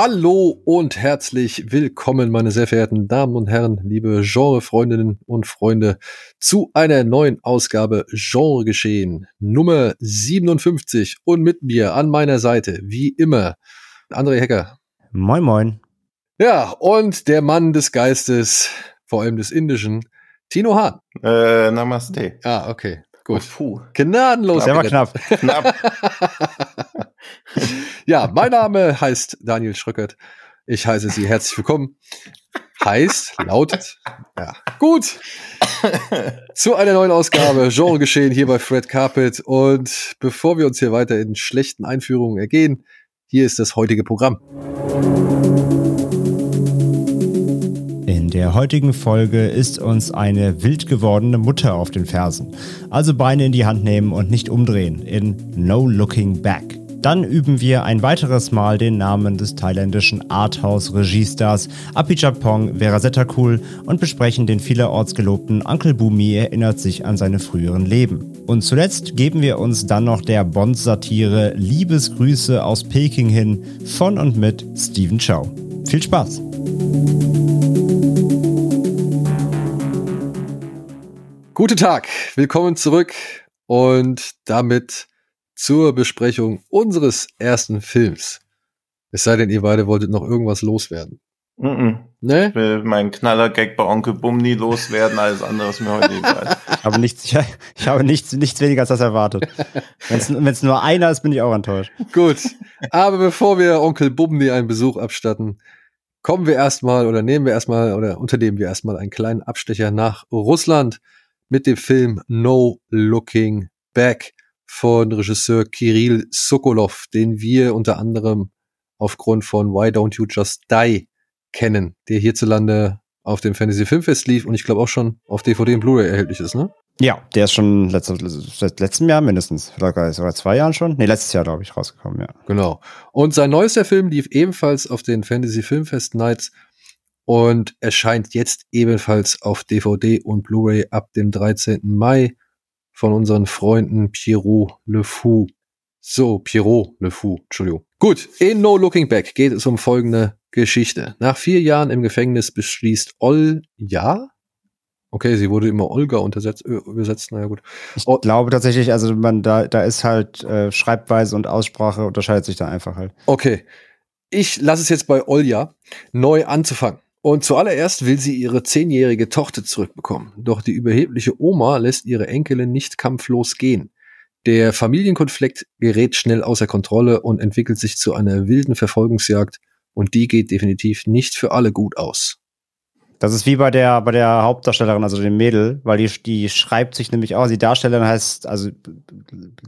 Hallo und herzlich willkommen, meine sehr verehrten Damen und Herren, liebe Genrefreundinnen und Freunde, zu einer neuen Ausgabe Genre geschehen, Nummer 57 und mit mir an meiner Seite, wie immer, André Hecker. Moin, moin. Ja, und der Mann des Geistes, vor allem des Indischen, Tino Hahn. Äh, Namaste. Ah, okay. Gut. Oh, puh. Gnadenlos. Sehr mal knapp. Knapp. ja, mein Name heißt Daniel Schröckert. Ich heiße Sie herzlich willkommen. Heißt, lautet, ja, gut. Zu einer neuen Ausgabe Genre geschehen hier bei Fred Carpet. Und bevor wir uns hier weiter in schlechten Einführungen ergehen, hier ist das heutige Programm. In der heutigen Folge ist uns eine wild gewordene Mutter auf den Fersen. Also Beine in die Hand nehmen und nicht umdrehen in No Looking Back. Dann üben wir ein weiteres Mal den Namen des thailändischen Arthouse-Regiestars Apichatpong Verasetakul und besprechen den vielerorts gelobten Uncle Bumi erinnert sich an seine früheren Leben. Und zuletzt geben wir uns dann noch der Bond-Satire Liebesgrüße aus Peking hin von und mit Steven Chow. Viel Spaß! Guten Tag, willkommen zurück und damit zur Besprechung unseres ersten Films. Es sei denn, ihr beide wolltet noch irgendwas loswerden. Mhm. Ne? Ich will meinen Knaller-Gag bei Onkel Bumni loswerden, alles andere ist mir heute egal. Ich habe nichts, ich, ich habe nichts, nichts weniger als das erwartet. Wenn es nur einer ist, bin ich auch enttäuscht. Gut, aber bevor wir Onkel Bubni einen Besuch abstatten, kommen wir erstmal oder nehmen wir erstmal oder unternehmen wir erstmal einen kleinen Abstecher nach Russland mit dem Film No Looking Back von Regisseur Kirill Sokolov, den wir unter anderem aufgrund von Why Don't You Just Die kennen, der hierzulande auf dem Fantasy Filmfest lief und ich glaube auch schon auf DVD und Blu-ray erhältlich ist, ne? Ja, der ist schon letzte, seit letztem Jahr mindestens. Vielleicht sogar zwei Jahren schon. Nee, letztes Jahr, glaube ich, rausgekommen, ja. Genau. Und sein neuester Film lief ebenfalls auf den Fantasy Filmfest Nights und erscheint jetzt ebenfalls auf DVD und Blu-ray ab dem 13. Mai von unseren Freunden Pierrot Le Fou. So, Pierrot Le Fou, Entschuldigung. Gut, in No Looking Back geht es um folgende Geschichte. Nach vier Jahren im Gefängnis beschließt Olja, okay, sie wurde immer Olga untersetzt, äh, übersetzt, naja gut. Ich Oh. glaube tatsächlich, also man, da, da ist halt äh, Schreibweise und Aussprache unterscheidet sich da einfach halt. Okay, ich lasse es jetzt bei Olja, neu anzufangen. Und zuallererst will sie ihre zehnjährige Tochter zurückbekommen. Doch die überhebliche Oma lässt ihre Enkelin nicht kampflos gehen. Der Familienkonflikt gerät schnell außer Kontrolle und entwickelt sich zu einer wilden Verfolgungsjagd. Und die geht definitiv nicht für alle gut aus. Das ist wie bei der, bei der Hauptdarstellerin, also dem Mädel, weil die, die schreibt sich nämlich auch, die Darstellerin heißt, also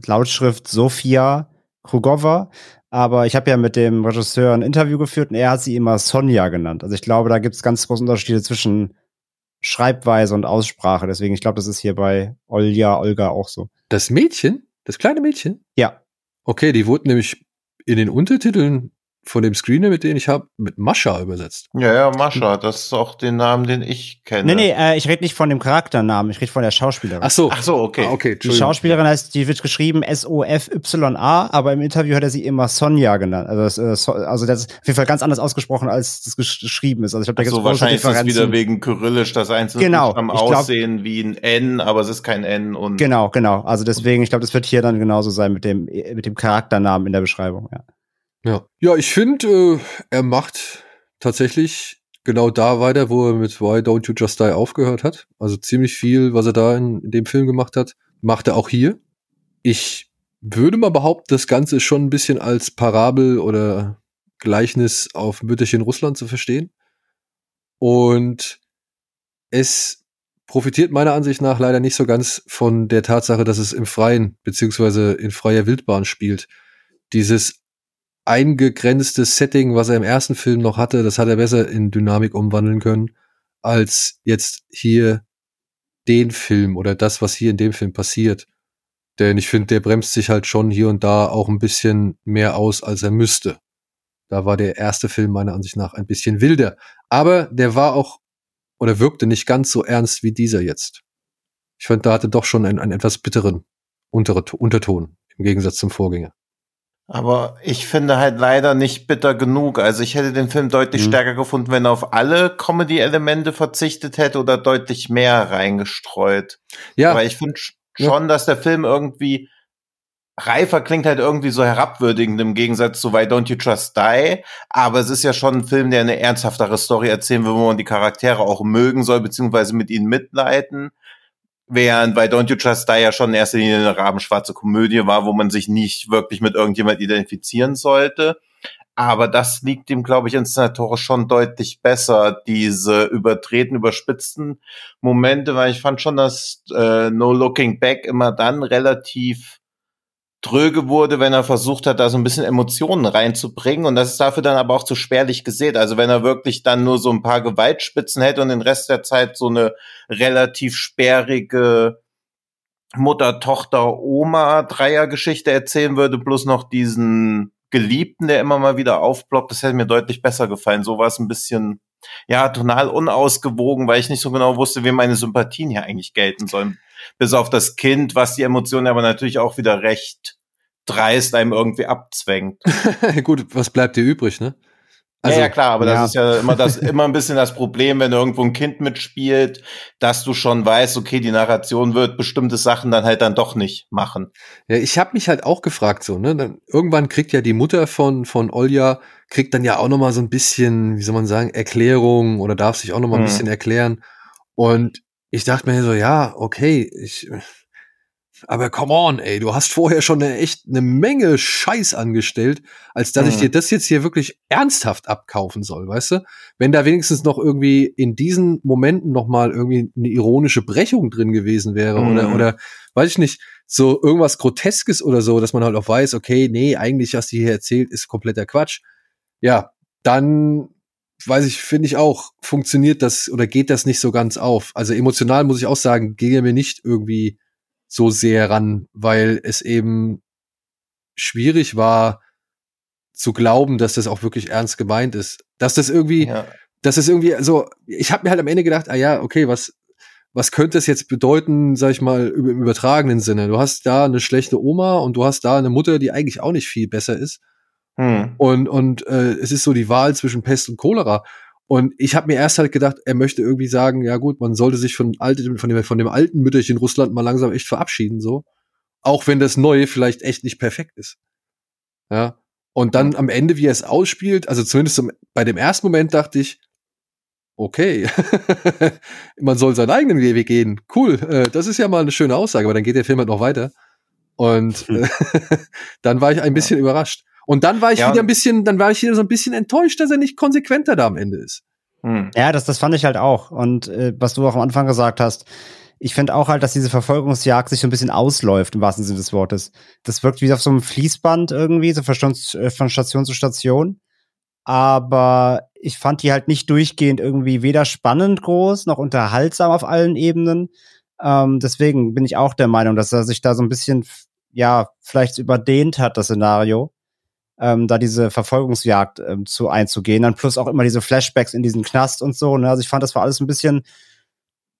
Lautschrift Sofia Krugova, aber ich habe ja mit dem Regisseur ein Interview geführt und er hat sie immer Sonja genannt. Also ich glaube, da gibt es ganz große Unterschiede zwischen Schreibweise und Aussprache. Deswegen, ich glaube, das ist hier bei Olja, Olga auch so. Das Mädchen, das kleine Mädchen, Ja, okay, die wurde nämlich in den Untertiteln von dem Screener, mit dem ich habe, mit Mascha übersetzt. Ja, ja, Mascha, das ist auch den Namen, den ich kenne. nee, nee, äh, ich rede nicht von dem Charakternamen, ich rede von der Schauspielerin. Ach so. Ach so, okay. Ah, okay, Die. Schauspielerin heißt, die wird geschrieben S-O-F-Y-A, aber im Interview hat er sie immer Sonja genannt. Also das, äh, so, also das ist auf jeden Fall ganz anders ausgesprochen, als das gesch- geschrieben ist. Also ich glaube, da Ach gibt so, wahrscheinlich ist wieder wegen Kyrillisch, das einzelne Genau, Buchstaben ich glaub- aussehen wie ein N, aber es ist kein N und Genau, genau. Also deswegen, ich glaube, das wird hier dann genauso sein mit dem, mit dem Charakternamen in der Beschreibung. Ja. Ja, ja ich finde, äh, er macht tatsächlich genau da weiter, wo er mit Why Don't You Just Die aufgehört hat. Also ziemlich viel, was er da in, in dem Film gemacht hat, macht er auch hier. Ich würde mal behaupten, das Ganze ist schon ein bisschen als Parabel oder Gleichnis auf Mütterchen Russland zu verstehen. Und es profitiert meiner Ansicht nach leider nicht so ganz von der Tatsache, dass es im Freien beziehungsweise in freier Wildbahn spielt. Dieses eingegrenzte Setting, was er im ersten Film noch hatte, das hat er besser in Dynamik umwandeln können, als jetzt hier den Film oder das, was hier in dem Film passiert. Denn ich finde, der bremst sich halt schon hier und da auch ein bisschen mehr aus, als er müsste. Da war der erste Film meiner Ansicht nach ein bisschen wilder. Aber der war auch oder wirkte nicht ganz so ernst wie dieser jetzt. Ich fand, da hatte doch schon einen, einen etwas bitteren Unterton im Gegensatz zum Vorgänger. Aber ich finde halt leider nicht bitter genug. Also ich hätte den Film deutlich mhm. stärker gefunden, wenn er auf alle Comedy-Elemente verzichtet hätte oder deutlich mehr reingestreut. Ja. Aber ich finde schon, ja. dass der Film irgendwie reifer klingt halt irgendwie so herabwürdigend im Gegensatz zu Why Don't You Trust Die. Aber es ist ja schon ein Film, der eine ernsthaftere Story erzählen will, wo man die Charaktere auch mögen soll, beziehungsweise mit ihnen mitleiden. Während bei Don't You Trust Die ja schon in erster Linie eine rabenschwarze Komödie war, wo man sich nicht wirklich mit irgendjemand identifizieren sollte. Aber das liegt ihm, glaube ich, inszenatorisch schon deutlich besser, diese übertreten, überspitzten Momente, weil ich fand schon, dass äh, No Looking Back immer dann relativ dröge wurde, wenn er versucht hat, da so ein bisschen Emotionen reinzubringen. Und das ist dafür dann aber auch zu spärlich gesät. Also wenn er wirklich dann nur so ein paar Gewaltspitzen hätte und den Rest der Zeit so eine relativ sperrige Mutter, Tochter, Oma Dreiergeschichte erzählen würde, plus noch diesen Geliebten, der immer mal wieder aufploppt, das hätte mir deutlich besser gefallen. So war es ein bisschen, ja, tonal unausgewogen, weil ich nicht so genau wusste, wem meine Sympathien hier eigentlich gelten sollen bis auf das Kind, was die Emotionen aber natürlich auch wieder recht dreist einem irgendwie abzwängt. Gut, was bleibt dir übrig, ne? Also, ja, ja, klar, aber ja. das ist ja immer das, immer ein bisschen das Problem, wenn irgendwo ein Kind mitspielt, dass du schon weißt, okay, die Narration wird bestimmte Sachen dann halt dann doch nicht machen. Ja, ich habe mich halt auch gefragt so, ne, dann, irgendwann kriegt ja die Mutter von von Olja kriegt dann ja auch noch mal so ein bisschen, wie soll man sagen, Erklärung oder darf sich auch noch mal ein hm. bisschen erklären und ich dachte mir so, ja, okay, ich, aber come on, ey, du hast vorher schon eine, echt eine Menge Scheiß angestellt, als dass mhm. ich dir das jetzt hier wirklich ernsthaft abkaufen soll, weißt du? Wenn da wenigstens noch irgendwie in diesen Momenten noch mal irgendwie eine ironische Brechung drin gewesen wäre mhm. oder oder weiß ich nicht, so irgendwas groteskes oder so, dass man halt auch weiß, okay, nee, eigentlich was die hier erzählt ist kompletter Quatsch. Ja, dann weiß ich, finde ich auch, funktioniert das oder geht das nicht so ganz auf. Also emotional muss ich auch sagen, gehe mir nicht irgendwie so sehr ran, weil es eben schwierig war zu glauben, dass das auch wirklich ernst gemeint ist. Dass das irgendwie, ja. dass das irgendwie, so, ich habe mir halt am Ende gedacht, ah ja, okay, was, was könnte es jetzt bedeuten, sag ich mal, im übertragenen Sinne? Du hast da eine schlechte Oma und du hast da eine Mutter, die eigentlich auch nicht viel besser ist. Hm. Und, und äh, es ist so die Wahl zwischen Pest und Cholera. Und ich habe mir erst halt gedacht, er möchte irgendwie sagen, ja gut, man sollte sich von, alte, von, dem, von dem alten Mütterchen Russland mal langsam echt verabschieden, so. Auch wenn das Neue vielleicht echt nicht perfekt ist. Ja. Und dann am Ende, wie er es ausspielt, also zumindest zum, bei dem ersten Moment dachte ich, okay, man soll seinen eigenen Weg gehen. Cool, äh, das ist ja mal eine schöne Aussage, aber dann geht der Film halt noch weiter. Und hm. dann war ich ein bisschen ja. überrascht. Und dann war ich ja. wieder ein bisschen, dann war ich wieder so ein bisschen enttäuscht, dass er nicht konsequenter da am Ende ist. Hm. Ja, das, das fand ich halt auch. Und äh, was du auch am Anfang gesagt hast, ich finde auch halt, dass diese Verfolgungsjagd sich so ein bisschen ausläuft, im wahrsten Sinne des Wortes. Das wirkt wie auf so einem Fließband irgendwie, so von, äh, von Station zu Station. Aber ich fand die halt nicht durchgehend irgendwie weder spannend groß noch unterhaltsam auf allen Ebenen. Ähm, deswegen bin ich auch der Meinung, dass er sich da so ein bisschen, ja, vielleicht überdehnt hat, das Szenario ähm, da diese Verfolgungsjagd ähm, zu einzugehen. Dann plus auch immer diese Flashbacks in diesen Knast und so. Ne? Also ich fand, das war alles ein bisschen,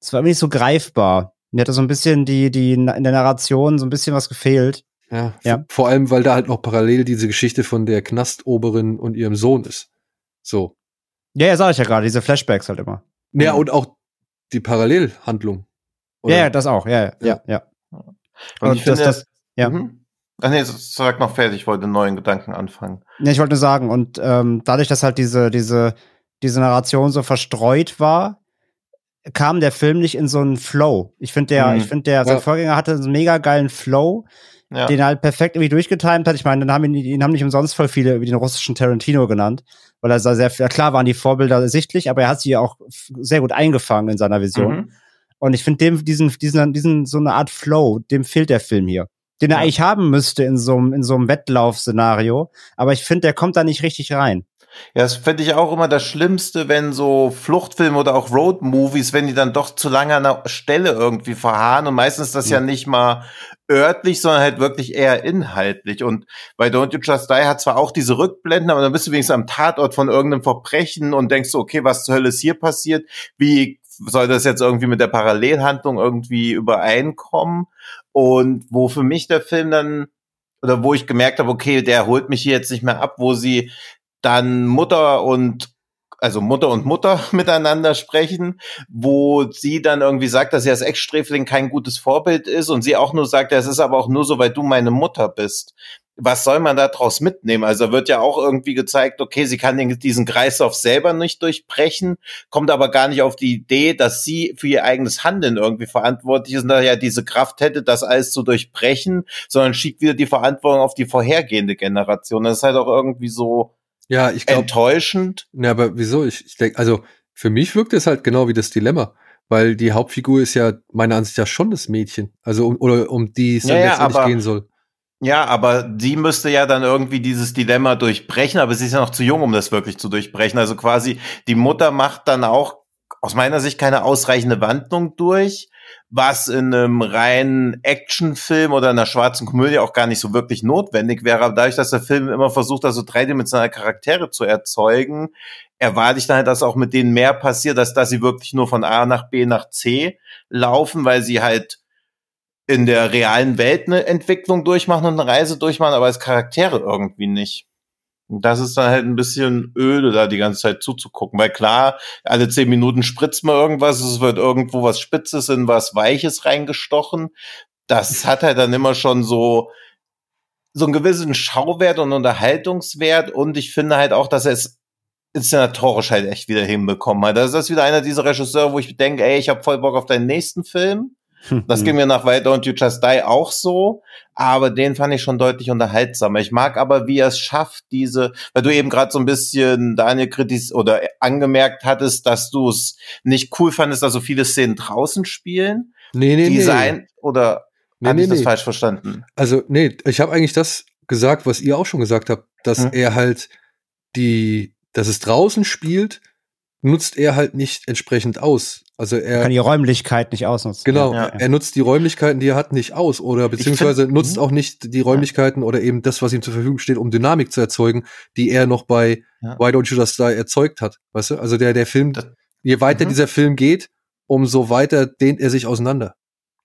es war nicht so greifbar. Mir hatte so ein bisschen die, die in der Narration so ein bisschen was gefehlt. Ja, ja. Vor allem, weil da halt noch parallel diese Geschichte von der Knastoberin und ihrem Sohn ist. So. Ja, ja, sag ich ja gerade, diese Flashbacks halt immer. Ja, mhm. und auch die Parallelhandlung. Oder? Ja, ja, das auch, ja, ja, ja. ja. Und, und das, finde, das, ja. Mhm. Ach nee, sag noch fertig, ich wollte einen neuen Gedanken anfangen. Nee, ich wollte nur sagen, und ähm, dadurch, dass halt diese, diese, diese Narration so verstreut war, kam der Film nicht in so einen Flow. Ich finde, der, mhm. ich finde, der, ja. sein Vorgänger hatte einen mega geilen Flow, ja. den er halt perfekt irgendwie durchgetimt hat. Ich meine, dann haben ihn, ihn haben nicht umsonst voll viele wie den russischen Tarantino genannt, weil er sehr, sehr, klar waren die Vorbilder sichtlich, aber er hat sie auch sehr gut eingefangen in seiner Vision. Mhm. Und ich finde dem, diesen, diesen, diesen, so eine Art Flow, dem fehlt der Film hier den er ja. eigentlich haben müsste in so einem in so einem Wettlaufszenario. Aber ich finde, der kommt da nicht richtig rein. Ja, das finde ich auch immer das Schlimmste, wenn so Fluchtfilme oder auch Roadmovies, wenn die dann doch zu lange an der Stelle irgendwie verharren und meistens das ja, ja nicht mal örtlich, sondern halt wirklich eher inhaltlich. Und bei Don't You Just Die hat zwar auch diese Rückblenden, aber dann bist du wenigstens am Tatort von irgendeinem Verbrechen und denkst so, okay, was zur Hölle ist hier passiert? Wie soll das jetzt irgendwie mit der Parallelhandlung irgendwie übereinkommen? Und wo für mich der Film dann oder wo ich gemerkt habe, okay, der holt mich hier jetzt nicht mehr ab, wo sie dann Mutter und also Mutter und Mutter miteinander sprechen, wo sie dann irgendwie sagt, dass sie als Ex-Sträfling kein gutes Vorbild ist und sie auch nur sagt, es ist aber auch nur so, weil du meine Mutter bist. Was soll man da draus mitnehmen? Also wird ja auch irgendwie gezeigt, okay, sie kann diesen Kreislauf selber nicht durchbrechen, kommt aber gar nicht auf die Idee, dass sie für ihr eigenes Handeln irgendwie verantwortlich ist und da ja diese Kraft hätte, das alles zu durchbrechen, sondern schiebt wieder die Verantwortung auf die vorhergehende Generation. Das ist halt auch irgendwie so, ja, ich glaube. Enttäuschend. Ja, aber wieso? Ich, ich denke, also für mich wirkt es halt genau wie das Dilemma. Weil die Hauptfigur ist ja meiner Ansicht nach schon das Mädchen. Also um, oder um die es ja, ja, letztendlich aber, gehen soll. Ja, aber sie müsste ja dann irgendwie dieses Dilemma durchbrechen, aber sie ist ja noch zu jung, um das wirklich zu durchbrechen. Also quasi die Mutter macht dann auch aus meiner Sicht keine ausreichende Wandlung durch was in einem reinen Actionfilm oder einer schwarzen Komödie auch gar nicht so wirklich notwendig wäre. Aber dadurch, dass der Film immer versucht, also dreidimensionale Charaktere zu erzeugen, erwarte ich dann halt, dass auch mit denen mehr passiert, dass, dass sie wirklich nur von A nach B nach C laufen, weil sie halt in der realen Welt eine Entwicklung durchmachen und eine Reise durchmachen, aber als Charaktere irgendwie nicht. Und das ist dann halt ein bisschen öde, da die ganze Zeit zuzugucken. Weil klar, alle zehn Minuten spritzt man irgendwas, es wird irgendwo was Spitzes in was Weiches reingestochen. Das hat halt dann immer schon so, so einen gewissen Schauwert und Unterhaltungswert. Und ich finde halt auch, dass er es inszenatorisch halt echt wieder hinbekommen hat. Das ist wieder einer dieser Regisseure, wo ich denke, ey, ich habe voll Bock auf deinen nächsten Film. Das ging mir nach Why Don't You Just Die auch so, aber den fand ich schon deutlich unterhaltsamer. Ich mag aber, wie er es schafft, diese, weil du eben gerade so ein bisschen Daniel kritis oder angemerkt hattest, dass du es nicht cool fandest, dass so viele Szenen draußen spielen. Nee, nee, Design nee. oder nee, habe nee, ich das nee. falsch verstanden? Also, nee, ich habe eigentlich das gesagt, was ihr auch schon gesagt habt, dass hm? er halt die, dass es draußen spielt, nutzt er halt nicht entsprechend aus. Also er kann die Räumlichkeit nicht ausnutzen. Genau, ja. er nutzt die Räumlichkeiten, die er hat, nicht aus oder beziehungsweise find, nutzt auch nicht die Räumlichkeiten ja. oder eben das, was ihm zur Verfügung steht, um Dynamik zu erzeugen, die er noch bei ja. Why Don't You Just Die erzeugt hat. Weißt du? Also der der Film, je weiter mhm. dieser Film geht, umso weiter dehnt er sich auseinander.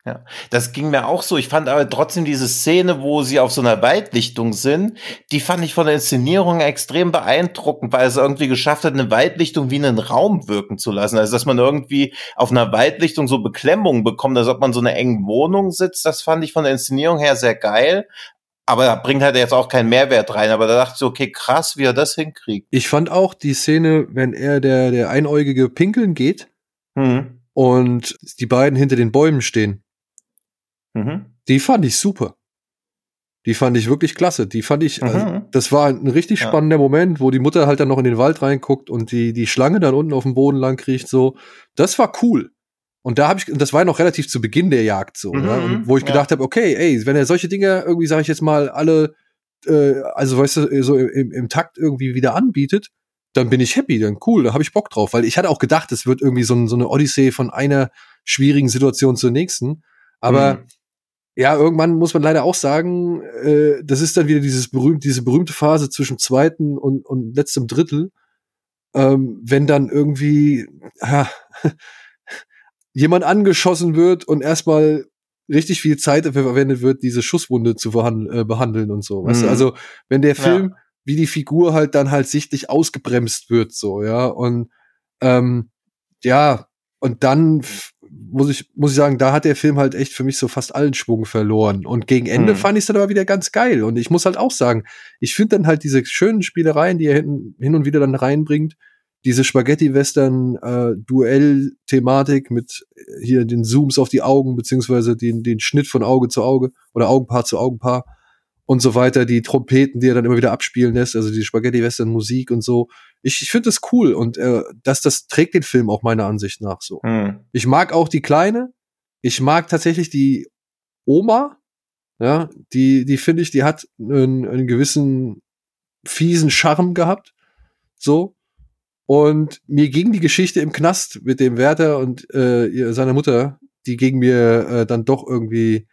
Ja, das ging mir auch so. Ich fand aber trotzdem diese Szene, wo sie auf so einer Waldlichtung sind, die fand ich von der Inszenierung extrem beeindruckend, weil es irgendwie geschafft hat, eine Waldlichtung wie einen Raum wirken zu lassen. Also, dass man irgendwie auf einer Waldlichtung so Beklemmungen bekommt, als ob man so eine engen Wohnung sitzt, das fand ich von der Inszenierung her sehr geil. Aber da bringt halt jetzt auch keinen Mehrwert rein. Aber da dachte ich, okay, krass, wie er das hinkriegt. Ich fand auch die Szene, wenn er der, der Einäugige pinkeln geht mhm. und die beiden hinter den Bäumen stehen Mhm. Die fand ich super. Die fand ich wirklich klasse. Die fand ich, also, mhm. also, das war ein richtig ja. spannender Moment, wo die Mutter halt dann noch in den Wald reinguckt und die, die Schlange dann unten auf dem Boden lang kriecht, so. Das war cool. Und da habe ich, das war noch relativ zu Beginn der Jagd so, mhm. ja, und wo ich ja. gedacht habe, okay, ey, wenn er solche Dinge irgendwie, sage ich jetzt mal, alle, äh, also weißt du, so im, im Takt irgendwie wieder anbietet, dann bin ich happy, dann cool, da habe ich Bock drauf, weil ich hatte auch gedacht, es wird irgendwie so, so eine Odyssee von einer schwierigen Situation zur nächsten. Aber mhm ja, irgendwann muss man leider auch sagen, äh, das ist dann wieder dieses berühmt, diese berühmte Phase zwischen zweiten und, und letztem Drittel, ähm, wenn dann irgendwie ha, jemand angeschossen wird und erstmal richtig viel Zeit dafür verwendet wird, diese Schusswunde zu äh, behandeln und so. Mhm. Weißt du? Mhm. Also wenn der Film ja. wie die Figur halt dann halt sichtlich ausgebremst wird, so ja und ähm, ja und dann muss ich, muss ich sagen, da hat der Film halt echt für mich so fast allen Schwung verloren. Und gegen Ende hm. fand ich es dann aber wieder ganz geil. Und ich muss halt auch sagen, ich finde dann halt diese schönen Spielereien, die er hin, hin und wieder dann reinbringt, diese Spaghetti-Western-Duell-Thematik äh, mit äh, hier den Zooms auf die Augen, beziehungsweise den, den Schnitt von Auge zu Auge oder Augenpaar zu Augenpaar und so weiter, die Trompeten, die er dann immer wieder abspielen lässt, also die Spaghetti-Western-Musik und so. Ich, ich finde das cool und äh, das, das trägt den Film auch meiner Ansicht nach so. Hm. Ich mag auch die Kleine. Ich mag tatsächlich die Oma. Ja, die, die finde ich, die hat einen, einen gewissen fiesen Charme gehabt. So. Und mir ging die Geschichte im Knast mit dem Wärter und äh, seiner Mutter, die ging mir äh, dann doch irgendwie,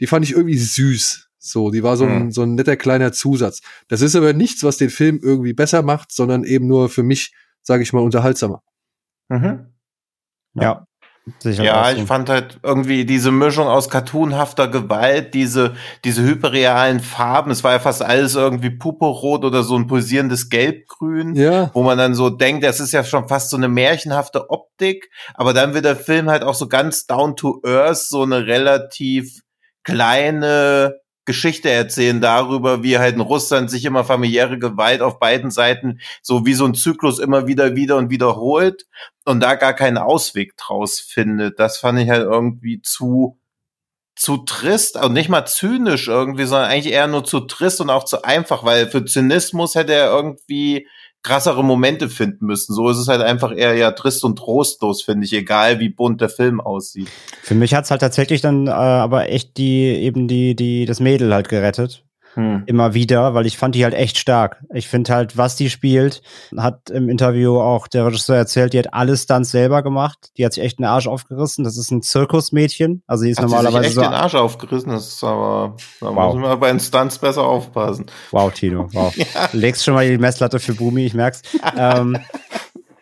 die fand ich irgendwie süß. So, die war so ein, mhm. so ein netter kleiner Zusatz. Das ist aber nichts, was den Film irgendwie besser macht, sondern eben nur für mich, sage ich mal, unterhaltsamer. Mhm. Ja. Sicher ja, ich fand halt irgendwie diese Mischung aus cartoonhafter Gewalt, diese, diese hyperrealen Farben, es war ja fast alles irgendwie pupurrot oder so ein pulsierendes Gelbgrün, ja. wo man dann so denkt, das ist ja schon fast so eine märchenhafte Optik, aber dann wird der Film halt auch so ganz down to earth, so eine relativ kleine, Geschichte erzählen darüber, wie halt in Russland sich immer familiäre Gewalt auf beiden Seiten so wie so ein Zyklus immer wieder, wieder und wiederholt und da gar keinen Ausweg draus findet. Das fand ich halt irgendwie zu, zu trist und nicht mal zynisch irgendwie, sondern eigentlich eher nur zu trist und auch zu einfach, weil für Zynismus hätte er irgendwie krassere Momente finden müssen. So ist es halt einfach eher ja trist und trostlos, finde ich, egal wie bunt der Film aussieht. Für mich hat's halt tatsächlich dann äh, aber echt die eben die die das Mädel halt gerettet, hm. immer wieder, weil ich fand die halt echt stark. Ich finde halt, was die spielt, hat im Interview auch der Regisseur erzählt, die hat alles dann selber gemacht. Die hat sich echt den Arsch aufgerissen. Das ist ein Zirkusmädchen. Also die ist hat normalerweise sie sich echt so. den Arsch aufgerissen, das ist aber, da wow. müssen wir bei den Stunts besser aufpassen. Wow, Tino, wow. ja. Legst schon mal die Messlatte für Bumi, ich merk's. ähm,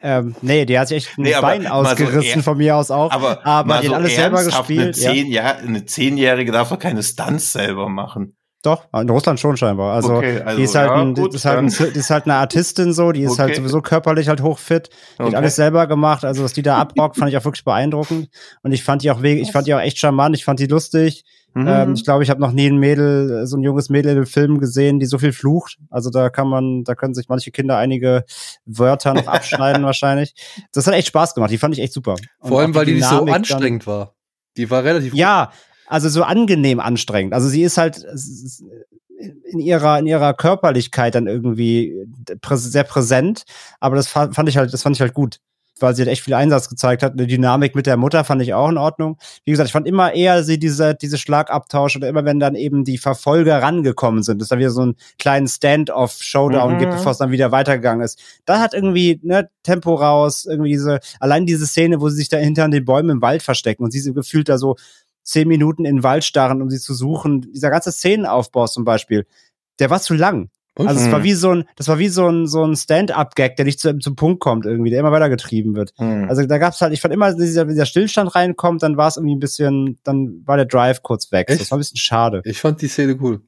ähm, nee, der hat sich echt ein nee, Bein ausgerissen so von mir aus auch. Aber, aber die so alles selber gespielt. Eine, zehn ja. Jahr, eine Zehnjährige darf doch keine Stunts selber machen. Doch, in Russland schon scheinbar. Also, okay, also die ist halt, ja, ein, gut, ist halt ein, die ist halt eine Artistin so, die ist okay. halt sowieso körperlich halt hochfit, die okay. hat alles selber gemacht. Also was die da abrockt, fand ich auch wirklich beeindruckend. Und ich fand die auch ich fand die auch echt charmant, ich fand die lustig. Mhm. Ähm, ich glaube, ich habe noch nie ein Mädel, so ein junges Mädel im Film gesehen, die so viel flucht. Also da kann man, da können sich manche Kinder einige Wörter noch abschneiden wahrscheinlich. Das hat echt Spaß gemacht. Die fand ich echt super. Und Vor allem, weil die nicht so anstrengend dann, war. Die war relativ. Ja, also so angenehm anstrengend. Also sie ist halt in ihrer in ihrer Körperlichkeit dann irgendwie sehr präsent, aber das fand ich halt das fand ich halt gut, weil sie halt echt viel Einsatz gezeigt hat. Eine Dynamik mit der Mutter fand ich auch in Ordnung. Wie gesagt, ich fand immer eher sie diese diese Schlagabtausch oder immer wenn dann eben die Verfolger rangekommen sind, dass da wieder so einen kleinen Stand-off Showdown mhm. gibt, bevor es dann wieder weitergegangen ist. Da hat irgendwie ne Tempo raus, irgendwie diese allein diese Szene, wo sie sich da hinter den Bäumen im Wald verstecken und sie so gefühlt da so zehn Minuten in den Wald starren, um sie zu suchen. Dieser ganze Szenenaufbau zum Beispiel, der war zu lang. Okay. Also es war wie so ein, das war wie so ein, so ein Stand-up-Gag, der nicht zu, zum Punkt kommt irgendwie, der immer weiter getrieben wird. Mhm. Also da gab's halt, ich fand immer, wenn dieser, dieser Stillstand reinkommt, dann war es irgendwie ein bisschen, dann war der Drive kurz weg. Echt? Das war ein bisschen schade. Ich fand die Szene cool.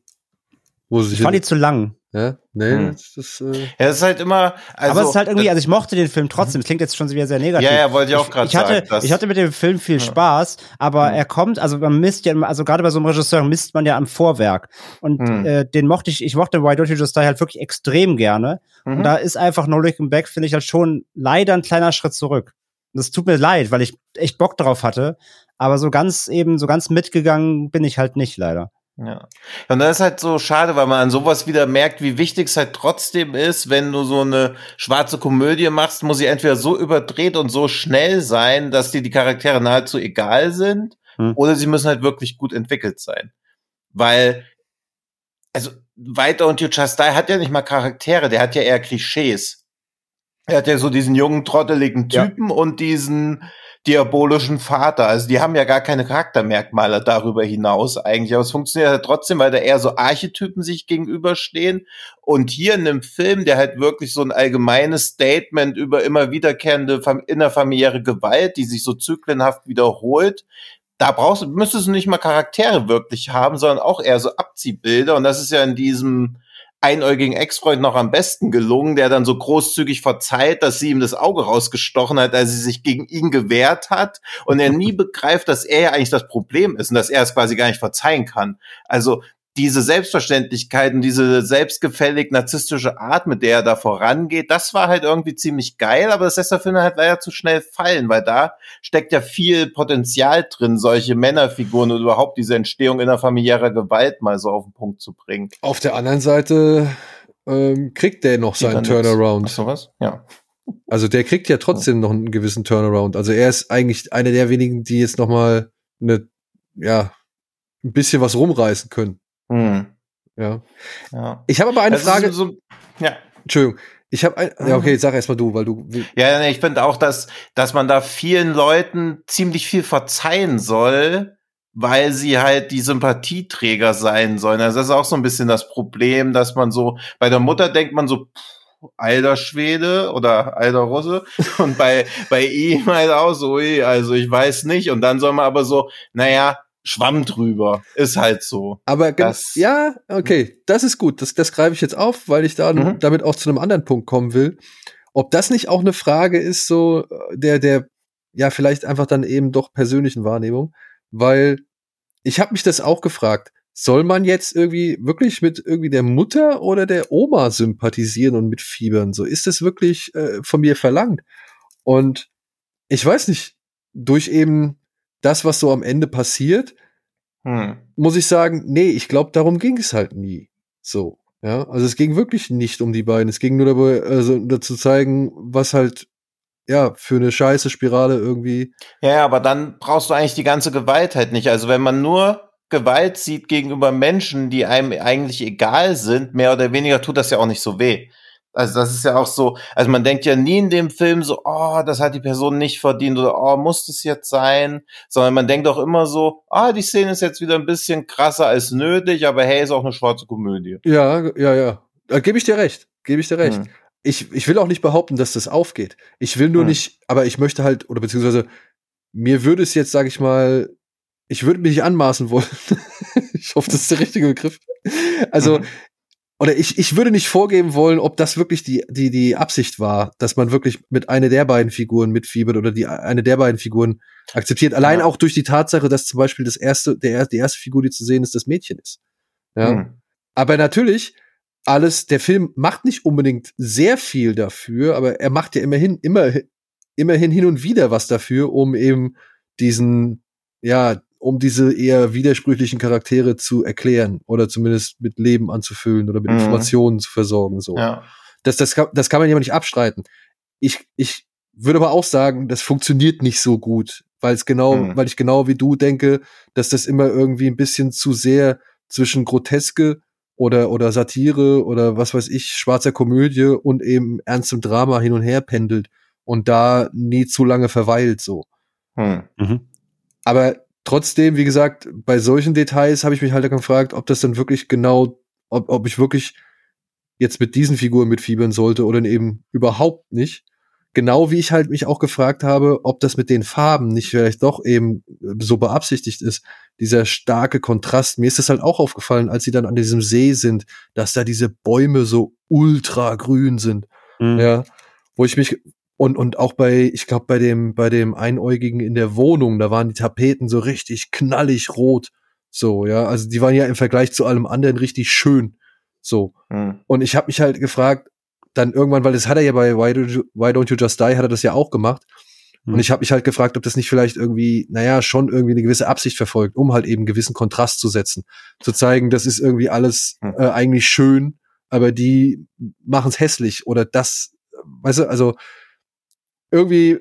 Wo sie ich fand die zu lang. Ja, nee, hm. das, das äh Ja, das ist halt immer. Also, Aber es ist halt irgendwie, also ich mochte den Film trotzdem. Es klingt jetzt schon wieder sehr negativ. Ja, ja, wollte ich auch gerade sagen. Hatte, ich hatte mit dem Film viel Spaß, aber hm. er kommt, also man misst ja, also gerade bei so einem Regisseur misst man ja am Vorwerk. Und hm. äh, den mochte ich, ich mochte Why Don't You Just Die halt wirklich extrem gerne. Mhm. Und da ist einfach No Looking Back, finde ich halt schon leider ein kleiner Schritt zurück. Und das tut mir leid, weil ich echt Bock drauf hatte. Aber so ganz eben, so ganz mitgegangen bin ich halt nicht leider. Ja. Und das ist halt so schade, weil man an sowas wieder merkt, wie wichtig es halt trotzdem ist, wenn du so eine schwarze Komödie machst, muss sie entweder so überdreht und so schnell sein, dass dir die Charaktere nahezu egal sind, hm. oder sie müssen halt wirklich gut entwickelt sein. Weil, also, Weiter und You Just Die hat ja nicht mal Charaktere, der hat ja eher Klischees. Er hat ja so diesen jungen, trotteligen Typen ja. und diesen, diabolischen Vater. Also die haben ja gar keine Charaktermerkmale darüber hinaus eigentlich. Aber es funktioniert halt trotzdem, weil da eher so Archetypen sich gegenüberstehen. Und hier in einem Film, der halt wirklich so ein allgemeines Statement über immer wiederkehrende innerfamiliäre Gewalt, die sich so zyklenhaft wiederholt, da brauchst müsstest du nicht mal Charaktere wirklich haben, sondern auch eher so Abziehbilder. Und das ist ja in diesem einäugigen Ex-Freund noch am besten gelungen, der dann so großzügig verzeiht, dass sie ihm das Auge rausgestochen hat, als sie sich gegen ihn gewehrt hat und er nie begreift, dass er ja eigentlich das Problem ist und dass er es quasi gar nicht verzeihen kann. Also diese Selbstverständlichkeit und diese selbstgefällig narzisstische Art, mit der er da vorangeht, das war halt irgendwie ziemlich geil, aber das lässt der Film halt leider zu schnell fallen, weil da steckt ja viel Potenzial drin, solche Männerfiguren und überhaupt diese Entstehung innerfamiliärer Gewalt mal so auf den Punkt zu bringen. Auf der anderen Seite ähm, kriegt der noch seinen Turnaround. Sowas? Ja. Also der kriegt ja trotzdem noch einen gewissen Turnaround. Also er ist eigentlich einer der wenigen, die jetzt noch mal eine ja ein bisschen was rumreißen können. Hm. Ja. ja. Ich habe aber eine also Frage. So, ja. Entschuldigung. Ich habe ein, ja okay, sag erst mal du, weil du Ja, ich finde auch, dass dass man da vielen Leuten ziemlich viel verzeihen soll, weil sie halt die Sympathieträger sein sollen. Also das ist auch so ein bisschen das Problem, dass man so bei der Mutter denkt man so pff, alter Schwede oder alter Russe und bei bei ihm halt auch so, also ich weiß nicht und dann soll man aber so, naja, Schwamm drüber. Ist halt so. Aber das, ja, okay, das ist gut. Das, das greife ich jetzt auf, weil ich da mhm. damit auch zu einem anderen Punkt kommen will. Ob das nicht auch eine Frage ist, so der, der, ja, vielleicht einfach dann eben doch persönlichen Wahrnehmung, weil ich habe mich das auch gefragt. Soll man jetzt irgendwie wirklich mit irgendwie der Mutter oder der Oma sympathisieren und mitfiebern? So ist das wirklich äh, von mir verlangt? Und ich weiß nicht, durch eben das, was so am Ende passiert, hm. muss ich sagen, nee, ich glaube, darum ging es halt nie. So. Ja, also es ging wirklich nicht um die beiden. Es ging nur dabei, also dazu zeigen, was halt ja, für eine scheiße Spirale irgendwie. Ja, aber dann brauchst du eigentlich die ganze Gewalt halt nicht. Also wenn man nur Gewalt sieht gegenüber Menschen, die einem eigentlich egal sind, mehr oder weniger tut das ja auch nicht so weh. Also das ist ja auch so, also man denkt ja nie in dem Film so, oh, das hat die Person nicht verdient oder oh, muss das jetzt sein, sondern man denkt auch immer so, ah, die Szene ist jetzt wieder ein bisschen krasser als nötig, aber hey, ist auch eine schwarze Komödie. Ja, ja, ja. Da gebe ich dir recht, gebe ich dir recht. Hm. Ich, ich will auch nicht behaupten, dass das aufgeht. Ich will nur hm. nicht, aber ich möchte halt, oder beziehungsweise mir würde es jetzt, sage ich mal, ich würde mich nicht anmaßen wollen. ich hoffe, das ist der richtige Begriff. Also, mhm oder ich, ich würde nicht vorgeben wollen, ob das wirklich die, die, die Absicht war, dass man wirklich mit einer der beiden Figuren mitfiebert oder die eine der beiden Figuren akzeptiert. Allein ja. auch durch die Tatsache, dass zum Beispiel das erste, der, die erste Figur, die zu sehen ist, das Mädchen ist. Ja. Mhm. Aber natürlich, alles, der Film macht nicht unbedingt sehr viel dafür, aber er macht ja immerhin, immer, immerhin hin und wieder was dafür, um eben diesen, ja, um diese eher widersprüchlichen Charaktere zu erklären oder zumindest mit Leben anzufüllen oder mit mhm. Informationen zu versorgen. So. Ja. Das, das, kann, das kann man ja nicht abstreiten. Ich, ich würde aber auch sagen, das funktioniert nicht so gut, weil es genau, mhm. weil ich genau wie du denke, dass das immer irgendwie ein bisschen zu sehr zwischen Groteske oder, oder Satire oder was weiß ich, schwarzer Komödie und eben ernstem Drama hin und her pendelt und da nie zu lange verweilt so. Mhm. Aber trotzdem, wie gesagt, bei solchen Details habe ich mich halt gefragt, ob das dann wirklich genau, ob, ob ich wirklich jetzt mit diesen Figuren mitfiebern sollte oder eben überhaupt nicht. Genau wie ich halt mich auch gefragt habe, ob das mit den Farben nicht vielleicht doch eben so beabsichtigt ist, dieser starke Kontrast. Mir ist das halt auch aufgefallen, als sie dann an diesem See sind, dass da diese Bäume so ultra grün sind. Mhm. Ja, wo ich mich und, und auch bei, ich glaube, bei dem, bei dem Einäugigen in der Wohnung, da waren die Tapeten so richtig knallig rot. So, ja. Also die waren ja im Vergleich zu allem anderen richtig schön. So. Mhm. Und ich habe mich halt gefragt, dann irgendwann, weil das hat er ja bei Why Don't You, Why Don't you Just Die, hat er das ja auch gemacht. Mhm. Und ich habe mich halt gefragt, ob das nicht vielleicht irgendwie, naja, schon irgendwie eine gewisse Absicht verfolgt, um halt eben gewissen Kontrast zu setzen. Zu zeigen, das ist irgendwie alles mhm. äh, eigentlich schön, aber die machen es hässlich oder das, weißt du, also irgendwie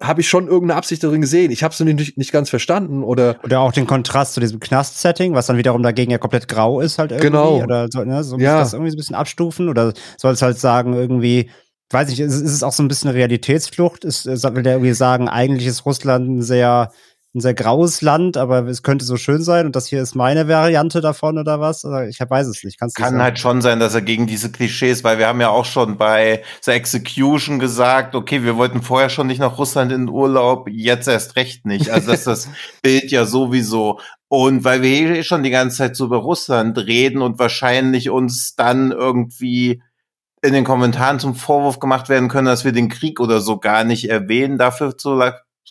habe ich schon irgendeine Absicht darin gesehen. Ich habe es nicht, nicht ganz verstanden oder oder auch den Kontrast zu diesem Knast-Setting, was dann wiederum dagegen ja komplett grau ist halt irgendwie genau. oder so, ne, so ja. das irgendwie so ein bisschen abstufen oder soll es halt sagen irgendwie weiß ich, ist, ist es auch so ein bisschen eine Realitätsflucht? Ist, will der irgendwie sagen, eigentlich ist Russland ein sehr ein sehr graues Land, aber es könnte so schön sein und das hier ist meine Variante davon oder was? Ich weiß es nicht. Kannst Kann halt schon sein, dass er gegen diese Klischees, weil wir haben ja auch schon bei The Execution gesagt, okay, wir wollten vorher schon nicht nach Russland in Urlaub, jetzt erst recht nicht. Also das ist das Bild ja sowieso. Und weil wir hier schon die ganze Zeit so über Russland reden und wahrscheinlich uns dann irgendwie in den Kommentaren zum Vorwurf gemacht werden können, dass wir den Krieg oder so gar nicht erwähnen. Dafür zu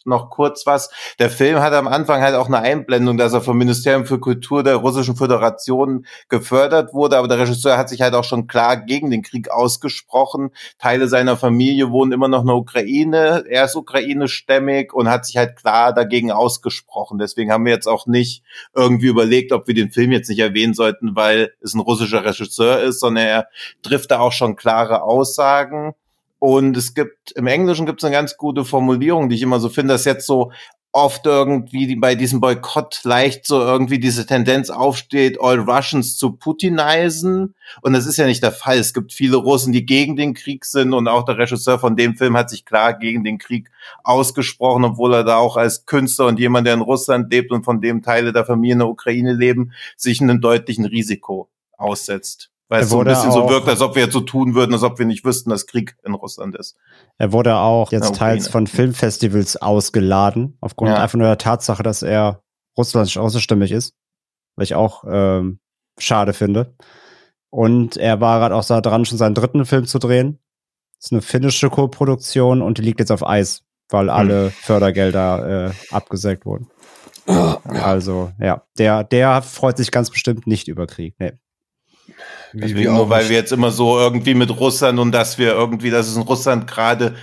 noch kurz was. Der Film hat am Anfang halt auch eine Einblendung, dass er vom Ministerium für Kultur der Russischen Föderation gefördert wurde, aber der Regisseur hat sich halt auch schon klar gegen den Krieg ausgesprochen. Teile seiner Familie wohnen immer noch in der Ukraine, er ist ukrainischstämmig und hat sich halt klar dagegen ausgesprochen. Deswegen haben wir jetzt auch nicht irgendwie überlegt, ob wir den Film jetzt nicht erwähnen sollten, weil es ein russischer Regisseur ist, sondern er trifft da auch schon klare Aussagen. Und es gibt, im Englischen gibt es eine ganz gute Formulierung, die ich immer so finde, dass jetzt so oft irgendwie bei diesem Boykott leicht so irgendwie diese Tendenz aufsteht, all Russians zu Putinisen. Und das ist ja nicht der Fall. Es gibt viele Russen, die gegen den Krieg sind und auch der Regisseur von dem Film hat sich klar gegen den Krieg ausgesprochen, obwohl er da auch als Künstler und jemand, der in Russland lebt und von dem Teile der Familie in der Ukraine leben, sich einem deutlichen Risiko aussetzt. Weil es so ein bisschen so wirkt, als ob wir jetzt so tun würden, als ob wir nicht wüssten, dass Krieg in Russland ist. Er wurde auch jetzt teils von Filmfestivals ausgeladen, aufgrund ja. einfach nur der Tatsache, dass er russlandisch außerstimmig ist. Was ich auch ähm, schade finde. Und er war gerade auch da dran, schon seinen dritten Film zu drehen. Das ist eine finnische Co-Produktion und die liegt jetzt auf Eis, weil hm. alle Fördergelder äh, abgesägt wurden. Also, ja, der, der freut sich ganz bestimmt nicht über Krieg. Nee. Wie, wie nur weil wir jetzt immer so irgendwie mit Russland und dass wir irgendwie, dass es in Russland gerade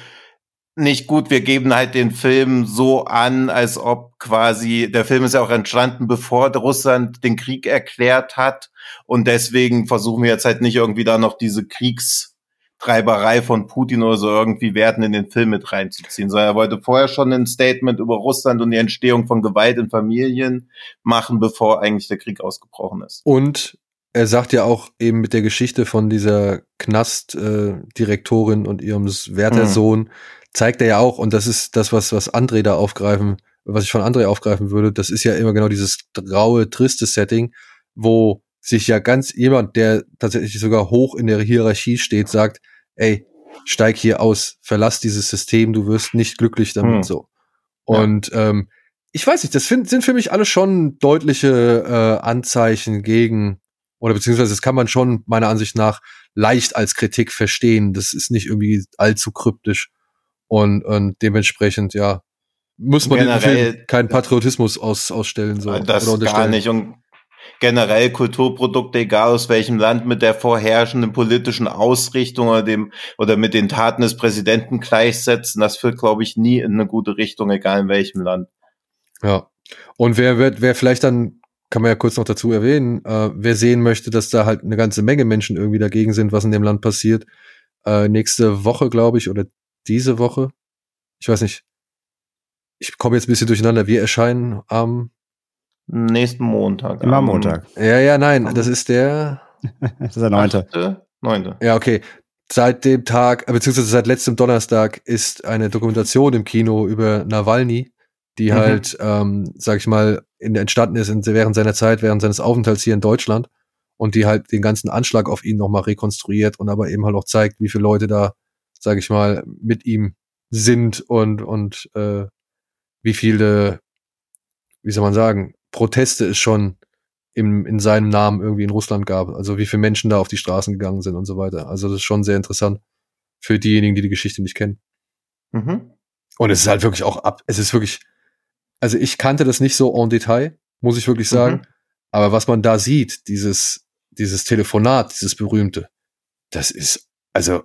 nicht gut. Wir geben halt den Film so an, als ob quasi, der Film ist ja auch entstanden, bevor Russland den Krieg erklärt hat. Und deswegen versuchen wir jetzt halt nicht irgendwie da noch diese Kriegstreiberei von Putin oder so irgendwie Werten in den Film mit reinzuziehen, sondern er wollte vorher schon ein Statement über Russland und die Entstehung von Gewalt in Familien machen, bevor eigentlich der Krieg ausgebrochen ist. Und er sagt ja auch eben mit der Geschichte von dieser Knastdirektorin äh, und ihrem Wärtersohn, mhm. zeigt er ja auch, und das ist das, was, was André da aufgreifen, was ich von André aufgreifen würde, das ist ja immer genau dieses graue, triste Setting, wo sich ja ganz jemand, der tatsächlich sogar hoch in der Hierarchie steht, sagt, ey, steig hier aus, verlass dieses System, du wirst nicht glücklich damit mhm. so. Und ja. ähm, ich weiß nicht, das find, sind für mich alle schon deutliche äh, Anzeichen gegen oder beziehungsweise das kann man schon meiner Ansicht nach leicht als Kritik verstehen. Das ist nicht irgendwie allzu kryptisch und, und dementsprechend, ja, muss man generell keinen Patriotismus aus, ausstellen. So, das gar nicht. Und generell Kulturprodukte, egal aus welchem Land, mit der vorherrschenden politischen Ausrichtung oder dem oder mit den Taten des Präsidenten gleichsetzen, das führt, glaube ich, nie in eine gute Richtung, egal in welchem Land. Ja. Und wer wird, wer vielleicht dann kann man ja kurz noch dazu erwähnen, äh, wer sehen möchte, dass da halt eine ganze Menge Menschen irgendwie dagegen sind, was in dem Land passiert. Äh, nächste Woche, glaube ich, oder diese Woche. Ich weiß nicht. Ich komme jetzt ein bisschen durcheinander. Wir erscheinen am nächsten Montag. Immer Montag. Ja, ja, nein, das ist der. das ist der neunte. Neunte. Ja, okay. Seit dem Tag, äh, beziehungsweise seit letztem Donnerstag ist eine Dokumentation im Kino über Nawalny die mhm. halt, ähm, sag ich mal, in, entstanden ist in, während seiner Zeit, während seines Aufenthalts hier in Deutschland und die halt den ganzen Anschlag auf ihn nochmal rekonstruiert und aber eben halt auch zeigt, wie viele Leute da, sag ich mal, mit ihm sind und, und äh, wie viele, wie soll man sagen, Proteste es schon im, in seinem Namen irgendwie in Russland gab. Also wie viele Menschen da auf die Straßen gegangen sind und so weiter. Also das ist schon sehr interessant für diejenigen, die die Geschichte nicht kennen. Mhm. Und es ist halt wirklich auch ab, es ist wirklich, also ich kannte das nicht so en Detail, muss ich wirklich sagen. Mhm. Aber was man da sieht, dieses, dieses Telefonat, dieses berühmte, das ist, also,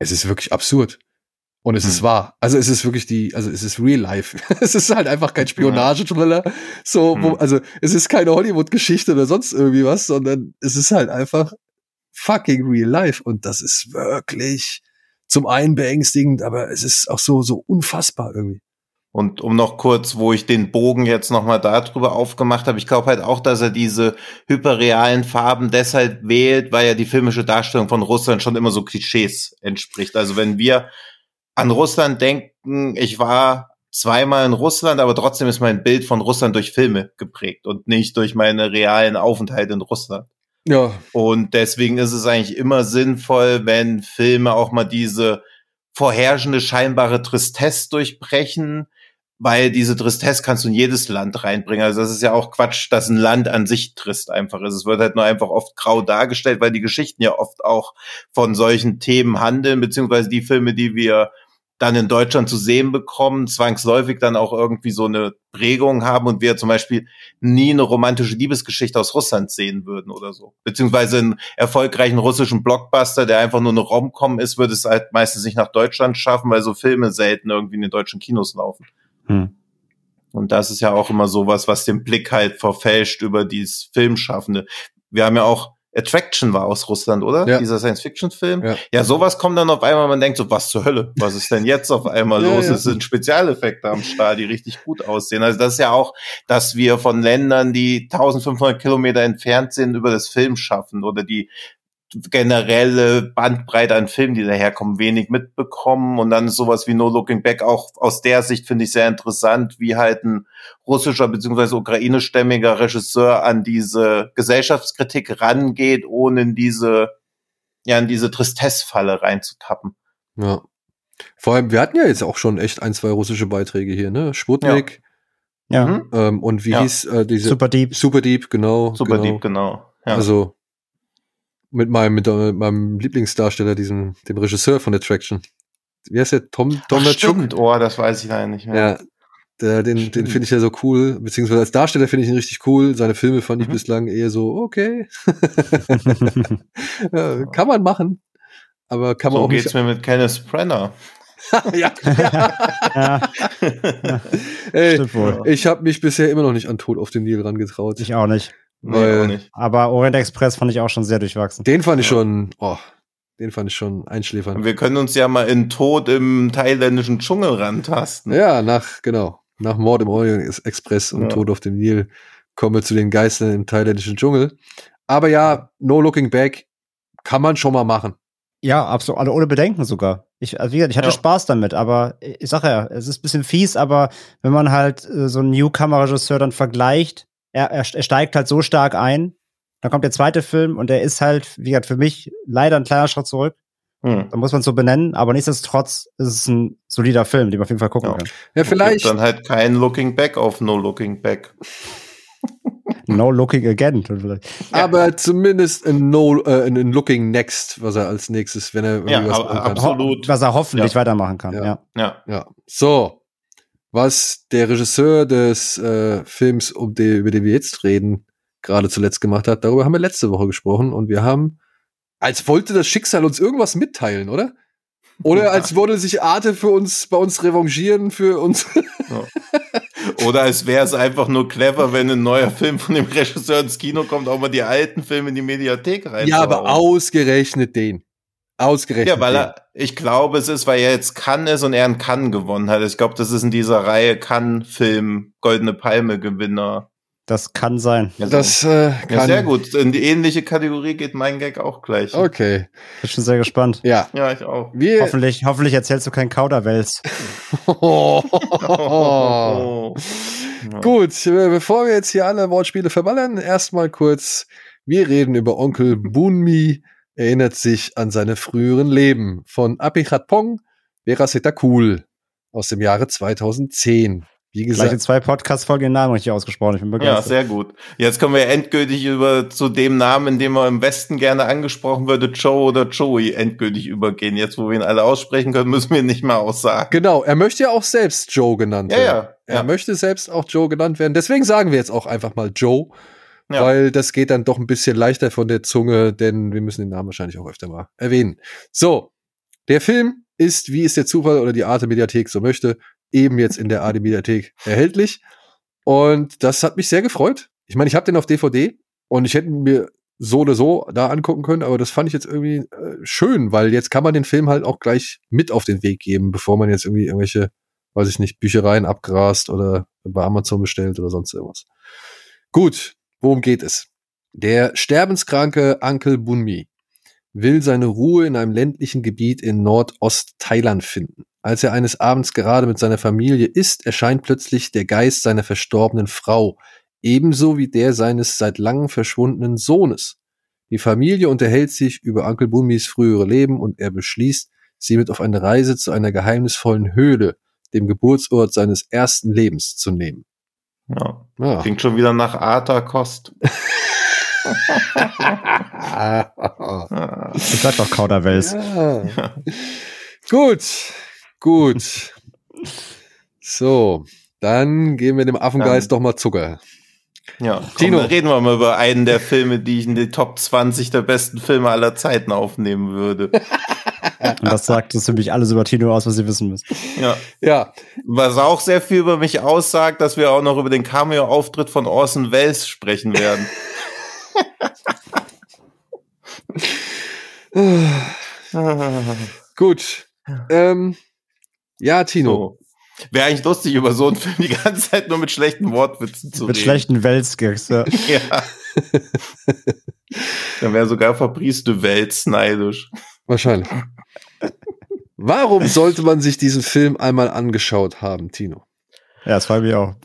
es ist wirklich absurd. Und es mhm. ist wahr. Also es ist wirklich die, also es ist real life. es ist halt einfach kein Spionagetriller. So, wo, mhm. also es ist keine Hollywood-Geschichte oder sonst irgendwie was, sondern es ist halt einfach fucking real life. Und das ist wirklich zum einen beängstigend, aber es ist auch so, so unfassbar irgendwie. Und um noch kurz, wo ich den Bogen jetzt nochmal darüber aufgemacht habe, ich glaube halt auch, dass er diese hyperrealen Farben deshalb wählt, weil ja die filmische Darstellung von Russland schon immer so Klischees entspricht. Also wenn wir an Russland denken, ich war zweimal in Russland, aber trotzdem ist mein Bild von Russland durch Filme geprägt und nicht durch meine realen Aufenthalte in Russland. Ja. Und deswegen ist es eigentlich immer sinnvoll, wenn Filme auch mal diese vorherrschende scheinbare Tristesse durchbrechen, weil diese Tristesse kannst du in jedes Land reinbringen. Also das ist ja auch Quatsch, dass ein Land an sich trist einfach ist. Es wird halt nur einfach oft grau dargestellt, weil die Geschichten ja oft auch von solchen Themen handeln, beziehungsweise die Filme, die wir dann in Deutschland zu sehen bekommen, zwangsläufig dann auch irgendwie so eine Prägung haben und wir zum Beispiel nie eine romantische Liebesgeschichte aus Russland sehen würden oder so. Beziehungsweise einen erfolgreichen russischen Blockbuster, der einfach nur eine Rom-Com ist, würde es halt meistens nicht nach Deutschland schaffen, weil so Filme selten irgendwie in den deutschen Kinos laufen. Hm. Und das ist ja auch immer sowas, was den Blick halt verfälscht über dieses Filmschaffende. Wir haben ja auch Attraction war aus Russland, oder? Ja. Dieser Science-Fiction-Film. Ja. ja, sowas kommt dann auf einmal, man denkt so, was zur Hölle? Was ist denn jetzt auf einmal Ja, los? ja. Es sind Spezialeffekte am Start, die richtig gut aussehen. Also das ist ja auch, dass wir von Ländern, die 1500 Kilometer entfernt sind, über das Film schaffen oder die generelle Bandbreite an Filmen, die daherkommen, wenig mitbekommen. Und dann ist sowas wie No Looking Back auch aus der Sicht finde ich sehr interessant, wie halt ein russischer beziehungsweise ukrainischstämmiger Regisseur an diese Gesellschaftskritik rangeht, ohne in diese, ja, in diese Tristesse-Falle reinzutappen. Ja. Vor allem, wir hatten ja jetzt auch schon echt ein, zwei russische Beiträge hier, ne? Sputnik Ja. Mhm. ähm, und wie Ja. hieß äh, diese Super Deep. Super Deep, genau. Super genau. Deep, genau. Ja. Also mit meinem, mit äh, meinem Lieblingsdarsteller, diesem, dem Regisseur von Attraction. Wie heißt der? Tom, Tom Ach, stimmt. Oh, das weiß ich leider nicht mehr. Ja, der, den, den finde ich ja so cool, beziehungsweise als Darsteller finde ich ihn richtig cool. Seine Filme fand ich Mhm. bislang eher so, okay. ja, kann man machen. Aber kann man so auch geht's nicht. mir mit Kenneth Brenner. ja. ja, Ey, stimmt wohl. ich habe mich bisher immer noch nicht an Tod auf dem Nil rangetraut. Ich auch nicht. Nee, Weil- auch nicht. Aber Orient Express fand ich auch schon sehr durchwachsen. Den fand ich schon, oh, den fand ich schon einschläfernd. Wir können uns ja mal in Tod im thailändischen Dschungel rantasten. Ja, nach, genau, nach Mord im Orient Express und Ja. Tod auf dem Nil kommen wir zu den Geistern im thailändischen Dschungel. Aber ja, No Looking Back kann man schon mal machen. Ja, absolut. Also ohne Bedenken sogar. Ich, also wie gesagt, ich hatte Ja. Spaß damit, aber ich sag ja, es ist ein bisschen fies, aber wenn man halt äh, so einen Newcomer-Regisseur dann vergleicht, er, er, er steigt halt so stark ein, dann kommt der zweite Film und der ist halt, wie gesagt, für mich leider ein kleiner Schritt zurück. Hm. Da muss man es so benennen, aber nichtsdestotrotz ist es ein solider Film, den man auf jeden Fall gucken Ja. kann. Ja, vielleicht. Gibt dann halt kein Looking Back auf No Looking Back. No Looking Again. vielleicht. Aber zumindest in No, äh, in, in Looking Next, was er als nächstes, wenn er Ja, was aber machen kann. absolut. Was er hoffentlich Ja. weitermachen kann. Ja. Ja. Ja. Ja. So. Was der Regisseur des äh, Films, um den, über den wir jetzt reden, gerade zuletzt gemacht hat, darüber haben wir letzte Woche gesprochen und wir haben, als wollte das Schicksal uns irgendwas mitteilen, oder? Oder als würde sich Arte für uns, bei uns revanchieren, für uns. Oder als wäre es einfach nur clever, wenn ein neuer Film von dem Regisseur ins Kino kommt, auch mal die alten Filme in die Mediathek rein. ja, aber ausgerechnet den. Ausgerechnet Ja, weil er, ich glaube, es ist, weil er jetzt Cannes ist und er einen Cannes gewonnen hat. Ich glaube, das ist in dieser Reihe Cannes-Film Goldene Palme-Gewinner. Das kann sein. Ja, Das äh, ja, kann. sehr gut. In die ähnliche Kategorie geht mein Gag auch gleich. Okay. Bin schon sehr gespannt. Ja. Ja, ich auch. Wir. Hoffentlich, hoffentlich erzählst du kein Kauderwels. Oh. Ja. Gut, äh, bevor wir jetzt hier alle Wortspiele verballern, erstmal kurz, wir reden über Onkel Bunmi, erinnert sich an seine früheren Leben von Apichatpong, Vera Cool aus dem Jahre 2010. Wie Gleich in gesagt, zwei Podcast-Folgen den Namen richtig ausgesprochen. Ich bin Ja, begeistert. sehr gut. Jetzt kommen wir endgültig über zu dem Namen, in dem er im Westen gerne angesprochen würde, Joe oder Joey, endgültig übergehen. Jetzt, wo wir ihn alle aussprechen können, müssen wir ihn nicht mehr aussagen. genau, er möchte ja auch selbst Joe genannt Ja, werden. ja. Er ja. möchte selbst auch Joe genannt werden. Deswegen sagen wir jetzt auch einfach mal Joe, Ja. weil das geht dann doch ein bisschen leichter von der Zunge, denn wir müssen den Namen wahrscheinlich auch öfter mal erwähnen. So, der Film ist, wie es der Zufall oder die Arte Mediathek so möchte, eben jetzt in der Arte Mediathek erhältlich. Und das hat mich sehr gefreut. Ich meine, ich habe den auf DVD und ich hätte mir so oder so da angucken können, aber das fand ich jetzt irgendwie äh, schön, weil jetzt kann man den Film halt auch gleich mit auf den Weg geben, bevor man jetzt irgendwie irgendwelche, weiß ich nicht, Büchereien abgrast oder bei Amazon bestellt oder sonst irgendwas. Gut, worum geht es? Der sterbenskranke Uncle Bunmi will seine Ruhe in einem ländlichen Gebiet in Nordost-Thailand finden. Als er eines Abends gerade mit seiner Familie isst, erscheint plötzlich der Geist seiner verstorbenen Frau, ebenso wie der seines seit langem verschwundenen Sohnes. Die Familie unterhält sich über Uncle Bunmis frühere Leben und er beschließt, sie mit auf eine Reise zu einer geheimnisvollen Höhle, dem Geburtsort seines ersten Lebens, zu nehmen. Ja. Ja. Klingt schon wieder nach Arthur Kost. Ah. Ich sag doch Kauderwels. Ja. Gut, gut. So, dann geben wir dem Affengeist doch mal Zucker. Ja, komm, Tino. dann reden wir mal über einen der Filme, die ich in die Top 20 der besten Filme aller Zeiten aufnehmen würde. Und das sagt uns nämlich alles über Tino aus, was ihr wissen müsst. Ja. Ja, Was auch sehr viel über mich aussagt, dass wir auch noch über den Cameo-Auftritt von Orson Welles sprechen werden. Gut. Ähm, ja, Tino. So. Wäre eigentlich lustig, über so einen Film die ganze Zeit nur mit schlechten Wortwitzen zu mit reden. Mit schlechten Weltskicks, ja. ja. Dann wäre sogar Fabrice de Welt neidisch. Wahrscheinlich. Warum sollte man sich diesen Film einmal angeschaut haben, Tino? Ja, das frage ich auch.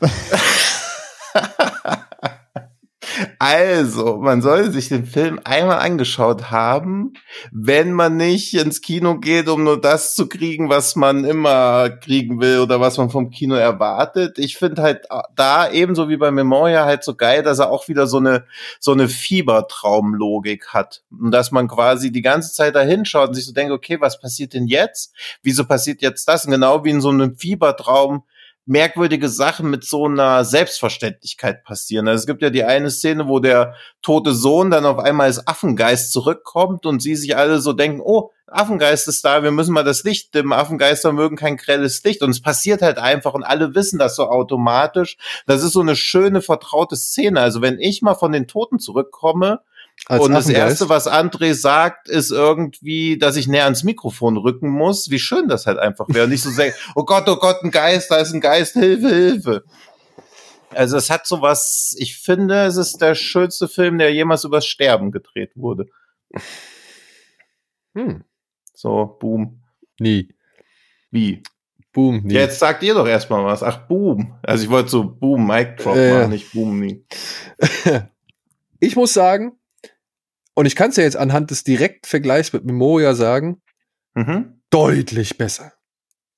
Also, man sollte sich den Film einmal angeschaut haben, wenn man nicht ins Kino geht, um nur das zu kriegen, was man immer kriegen will oder was man vom Kino erwartet. Ich finde halt da ebenso wie bei Memoria halt so geil, dass er auch wieder so eine so eine Fiebertraumlogik hat und dass man quasi die ganze Zeit da hinschaut und sich so denkt, okay, was passiert denn jetzt? Wieso passiert jetzt das? Und genau wie in so einem Fiebertraum merkwürdige Sachen mit so einer Selbstverständlichkeit passieren. Also es gibt ja die eine Szene, wo der tote Sohn dann auf einmal als Affengeist zurückkommt und sie sich alle so denken, oh, Affengeist ist da, wir müssen mal das Licht dimmen, Affengeister mögen kein grelles Licht und es passiert halt einfach und alle wissen das so automatisch. Das ist so eine schöne, vertraute Szene. Also wenn ich mal von den Toten zurückkomme, als und das Erste, was André sagt, ist irgendwie, dass ich näher ans Mikrofon rücken muss. Wie schön das halt einfach wäre. Und nicht so sagen, oh Gott, oh Gott, ein Geist, da ist ein Geist, Hilfe, Hilfe. Also es hat so was, ich finde, es ist der schönste Film, der jemals übers Sterben gedreht wurde. Hm. So, boom. Nie. Wie? Boom, nie. Jetzt sagt ihr doch erstmal was. Ach, boom. Also ich wollte so boom, Mic Drop äh. machen, nicht boom, nie. ich muss sagen, und ich kann es ja jetzt anhand des Direktvergleichs mit Memoria sagen, mhm. deutlich besser.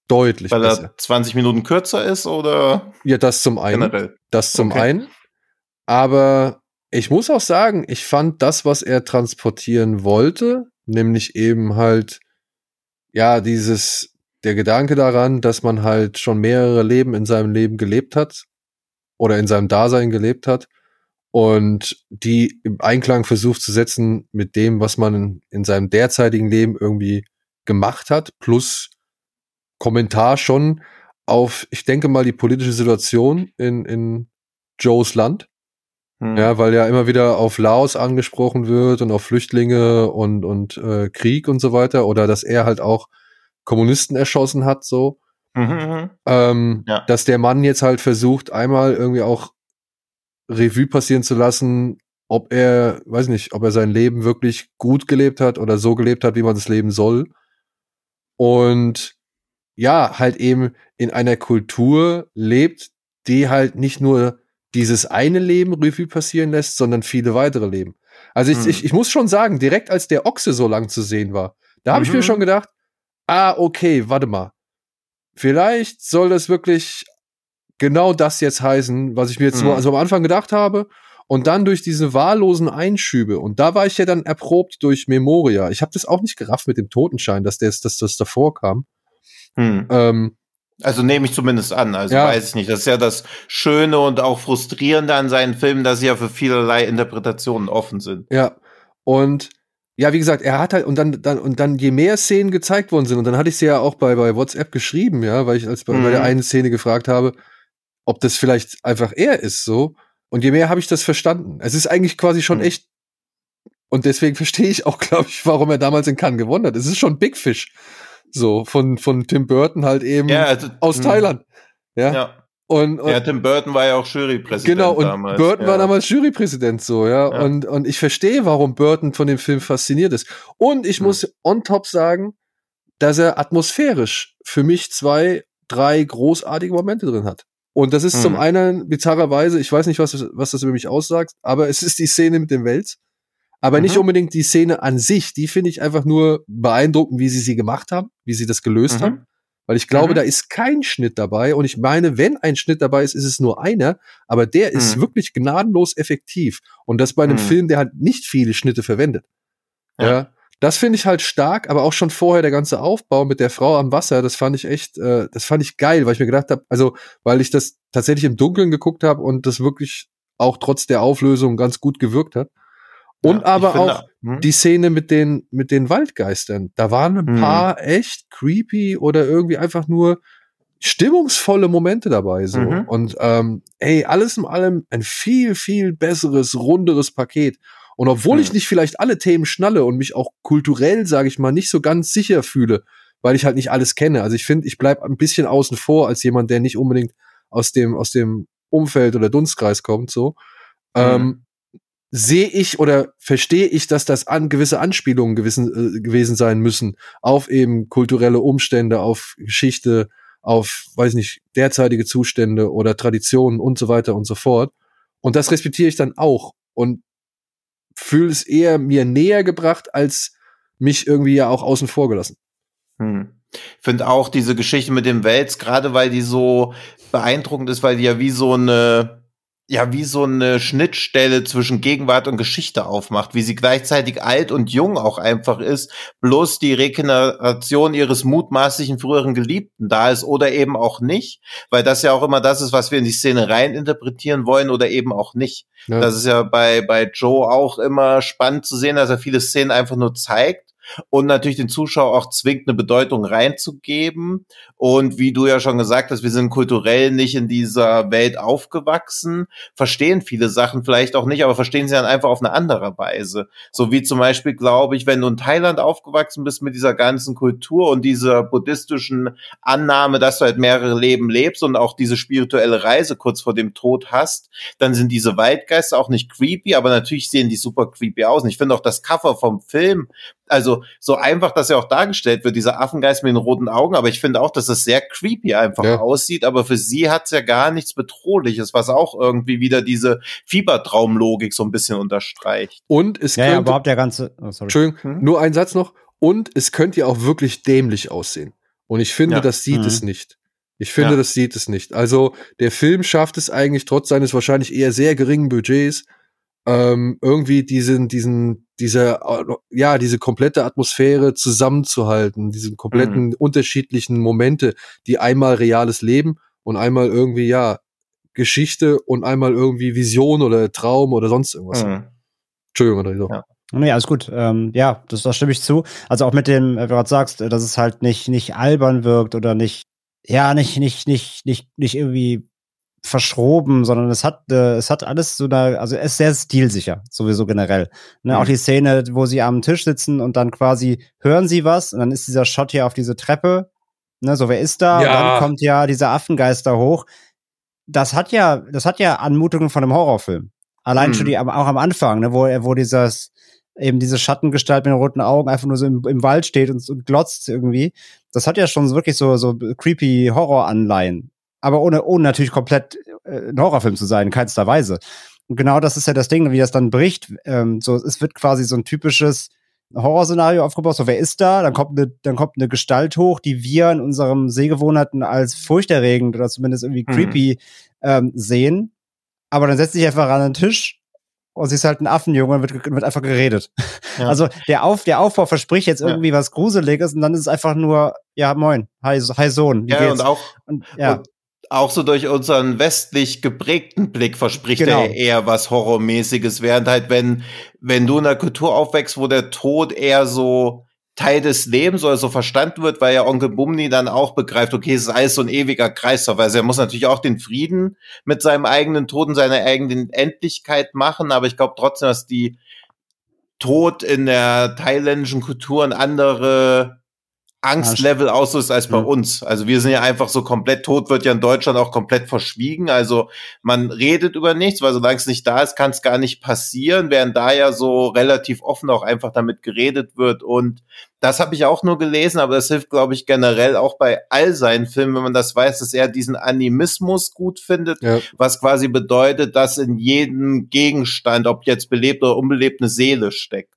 Deutlich Weil besser. er 20 Minuten kürzer ist oder? Ja, das zum einen. Generell. Das zum okay. einen. Aber ich muss auch sagen, ich fand das, was er transportieren wollte, nämlich eben halt, ja, dieses, der Gedanke daran, dass man halt schon mehrere Leben in seinem Leben gelebt hat oder in seinem Dasein gelebt hat und die im Einklang versucht zu setzen mit dem, was man in seinem derzeitigen Leben irgendwie gemacht hat, plus Kommentar schon auf, ich denke mal, die politische Situation in, in Joes Land. Hm. Ja, weil ja immer wieder auf Laos angesprochen wird und auf Flüchtlinge und, und äh, Krieg und so weiter. Oder dass er halt auch Kommunisten erschossen hat, so. Mhm, mhm. ähm, ja. Dass der Mann jetzt halt versucht, einmal irgendwie auch Revue passieren zu lassen, ob er, weiß nicht, ob er sein Leben wirklich gut gelebt hat oder so gelebt hat, wie man es leben soll. Und ja, halt eben in einer Kultur lebt, die halt nicht nur dieses eine Leben Revue passieren lässt, sondern viele weitere Leben. Also ich, hm. ich, ich muss schon sagen, direkt als der Ochse so lang zu sehen war, da habe mhm. ich mir mhm. schon gedacht, ah, okay, warte mal. Vielleicht soll das wirklich genau das jetzt heißen, was ich mir jetzt mhm. also am Anfang gedacht habe. Und dann durch diese wahllosen Einschübe, und da war ich ja dann erprobt durch Memoria. Ich habe das auch nicht gerafft mit dem Totenschein, dass das, dass das davor kam. Mhm. Ähm, also nehme ich zumindest an, also ja. weiß ich nicht. Das ist ja das Schöne und auch Frustrierende an seinen Filmen, dass sie ja für vielerlei Interpretationen offen sind. Ja. Und ja, wie gesagt, er hat halt, und dann, dann, und dann, je mehr Szenen gezeigt worden sind, und dann hatte ich sie ja auch bei, bei WhatsApp geschrieben, ja, weil ich als bei, mhm. bei der mhm. einen Szene gefragt habe, ob das vielleicht einfach er ist so. Und je mehr habe ich das verstanden. Es ist eigentlich quasi schon mhm. echt. Und deswegen verstehe ich auch, glaube ich, warum er damals in Cannes gewonnen hat. Es ist schon Big Fish. So, von, von Tim Burton halt eben ja, also, aus mh. Thailand. Ja. ja. Und, und, ja, Tim Burton war ja auch Jurypräsident genau, und damals. Burton ja. war damals Jurypräsident so, ja. ja. Und, und ich verstehe, warum Burton von dem Film fasziniert ist. Und ich hm. muss on top sagen, dass er atmosphärisch für mich zwei, drei großartige Momente drin hat. Und das ist hm. zum einen bizarrerweise, ich weiß nicht, was, was das über mich aussagt, aber es ist die Szene mit dem Wels. Aber mhm. nicht unbedingt die Szene an sich. Die finde ich einfach nur beeindruckend, wie sie sie gemacht haben, wie sie das gelöst mhm. haben. Weil ich glaube, mhm. da ist kein Schnitt dabei. Und ich meine, wenn ein Schnitt dabei ist, ist es nur einer. Aber der ist mhm. wirklich gnadenlos effektiv. Und das bei einem mhm. Film, der halt nicht viele Schnitte verwendet. Ja. ja. Das finde ich halt stark, aber auch schon vorher der ganze Aufbau mit der Frau am Wasser, das fand ich echt, äh, das fand ich geil, weil ich mir gedacht habe, also weil ich das tatsächlich im Dunkeln geguckt habe und das wirklich auch trotz der Auflösung ganz gut gewirkt hat. Und ja, aber finde, auch hm? die Szene mit den mit den Waldgeistern. Da waren ein hm. paar echt creepy oder irgendwie einfach nur stimmungsvolle Momente dabei so mhm. und ähm, ey alles in allem ein viel viel besseres runderes Paket Und obwohl hm. ich nicht vielleicht alle Themen schnalle und mich auch kulturell, sage ich mal, nicht so ganz sicher fühle, weil ich halt nicht alles kenne. Also ich finde, ich bleib ein bisschen außen vor als jemand, der nicht unbedingt aus dem, aus dem Umfeld oder Dunstkreis kommt, so. Hm. Ähm, sehe ich oder verstehe ich, dass das an gewisse Anspielungen gewissen, äh, gewesen sein müssen auf eben kulturelle Umstände, auf Geschichte, auf, weiß nicht, derzeitige Zustände oder Traditionen und so weiter und so fort. Und das respektiere ich dann auch und fühle es eher mir näher gebracht, als mich irgendwie ja auch außen vor gelassen. Hm. Ich finde auch diese Geschichte mit dem Wels, gerade weil die so beeindruckend ist, weil die ja wie so eine ja wie so eine Schnittstelle zwischen Gegenwart und Geschichte aufmacht, wie sie gleichzeitig alt und jung auch einfach ist, bloß die Regeneration ihres mutmaßlichen früheren Geliebten da ist oder eben auch nicht, weil das ja auch immer das ist, was wir in die Szene rein interpretieren wollen oder eben auch nicht. Ja. Das ist ja bei, bei Joe auch immer spannend zu sehen, dass er viele Szenen einfach nur zeigt und natürlich den Zuschauer auch zwingt, eine Bedeutung reinzugeben. Und wie du ja schon gesagt hast, wir sind kulturell nicht in dieser Welt aufgewachsen, verstehen viele Sachen vielleicht auch nicht, aber verstehen sie dann einfach auf eine andere Weise. So wie zum Beispiel, glaube ich, wenn du in Thailand aufgewachsen bist mit dieser ganzen Kultur und dieser buddhistischen Annahme, dass du halt mehrere Leben lebst und auch diese spirituelle Reise kurz vor dem Tod hast, dann sind diese Waldgeister auch nicht creepy, aber natürlich sehen die super creepy aus. Und ich finde auch das Cover vom Film also so einfach, dass er auch dargestellt wird, dieser Affengeist mit den roten Augen, aber ich finde auch, dass es sehr creepy einfach ja. aussieht, aber für sie hat es ja gar nichts Bedrohliches, was auch irgendwie wieder diese Fiebertraumlogik so ein bisschen unterstreicht. Und es ja, könnte, ja, überhaupt der ganze, oh, sorry. Entschuldigung, hm? nur ein Satz noch. Und es könnte ja auch wirklich dämlich aussehen. Und ich finde, ja. das sieht mhm. es nicht. Ich finde, ja. das sieht es nicht. Also der Film schafft es eigentlich trotz seines wahrscheinlich eher sehr geringen Budgets, ähm, irgendwie diesen, diesen, diese, ja, diese komplette Atmosphäre zusammenzuhalten, diese kompletten mhm. unterschiedlichen Momente, die einmal reales Leben und einmal irgendwie, ja, Geschichte und einmal irgendwie Vision oder Traum oder sonst irgendwas. Mhm. Entschuldigung, André. So. Ja. Nee, alles gut. Ähm, ja, das, das stimme ich zu. Also auch mit dem, wie du gerade sagst, dass es halt nicht, nicht albern wirkt oder nicht, ja, nicht, nicht, nicht, nicht, nicht irgendwie verschroben, sondern es hat, äh, es hat alles so da, also es ist sehr stilsicher, sowieso generell. Ne, mhm. Auch die Szene, wo sie am Tisch sitzen und dann quasi hören sie was und dann ist dieser Shot hier auf diese Treppe, ne, so wer ist da? Ja. Und dann kommt ja dieser Affengeister hoch. Das hat ja, das hat ja Anmutungen von einem Horrorfilm. Allein mhm. schon die, auch am Anfang, ne, wo, wo dieses, eben diese Schattengestalt mit den roten Augen einfach nur so im, im Wald steht und, und glotzt irgendwie. Das hat ja schon wirklich so, so creepy Horror-Anleihen aber ohne, ohne natürlich komplett äh, ein Horrorfilm zu sein, in keinster Weise. Und genau das ist ja das Ding, wie das dann bricht. Ähm, so, es wird quasi so ein typisches Horrorszenario aufgebaut. So, wer ist da? Dann kommt eine, dann kommt eine Gestalt hoch, die wir in unserem Sehgewohnheiten als furchterregend oder zumindest irgendwie mhm. creepy ähm, sehen. Aber dann setzt sich einfach an den Tisch und sie ist halt ein Affenjunge und wird, wird einfach geredet. Ja. Also der, Auf, der Aufbau verspricht jetzt irgendwie ja. was Gruseliges und dann ist es einfach nur, ja, moin, hi, hi Sohn, wie ja, geht's? Und auch, und, ja. Und auch so durch unseren westlich geprägten Blick verspricht genau. er eher was Horrormäßiges, während halt, wenn, wenn du in einer Kultur aufwächst, wo der Tod eher so Teil des Lebens oder so verstanden wird, weil ja Onkel Bumni dann auch begreift, okay, es ist alles so ein ewiger Kreislauf. Also er muss natürlich auch den Frieden mit seinem eigenen Tod und seiner eigenen Endlichkeit machen, aber ich glaube trotzdem, dass die Tod in der thailändischen Kultur ein andere Angstlevel auslöst als bei ja. uns. Also wir sind ja einfach so komplett tot, wird ja in Deutschland auch komplett verschwiegen. Also man redet über nichts, weil solange es nicht da ist, kann es gar nicht passieren, während da ja so relativ offen auch einfach damit geredet wird. Und das habe ich auch nur gelesen, aber das hilft, glaube ich, generell auch bei all seinen Filmen, wenn man das weiß, dass er diesen Animismus gut findet, ja. was quasi bedeutet, dass in jedem Gegenstand, ob jetzt belebt oder unbelebt, eine Seele steckt.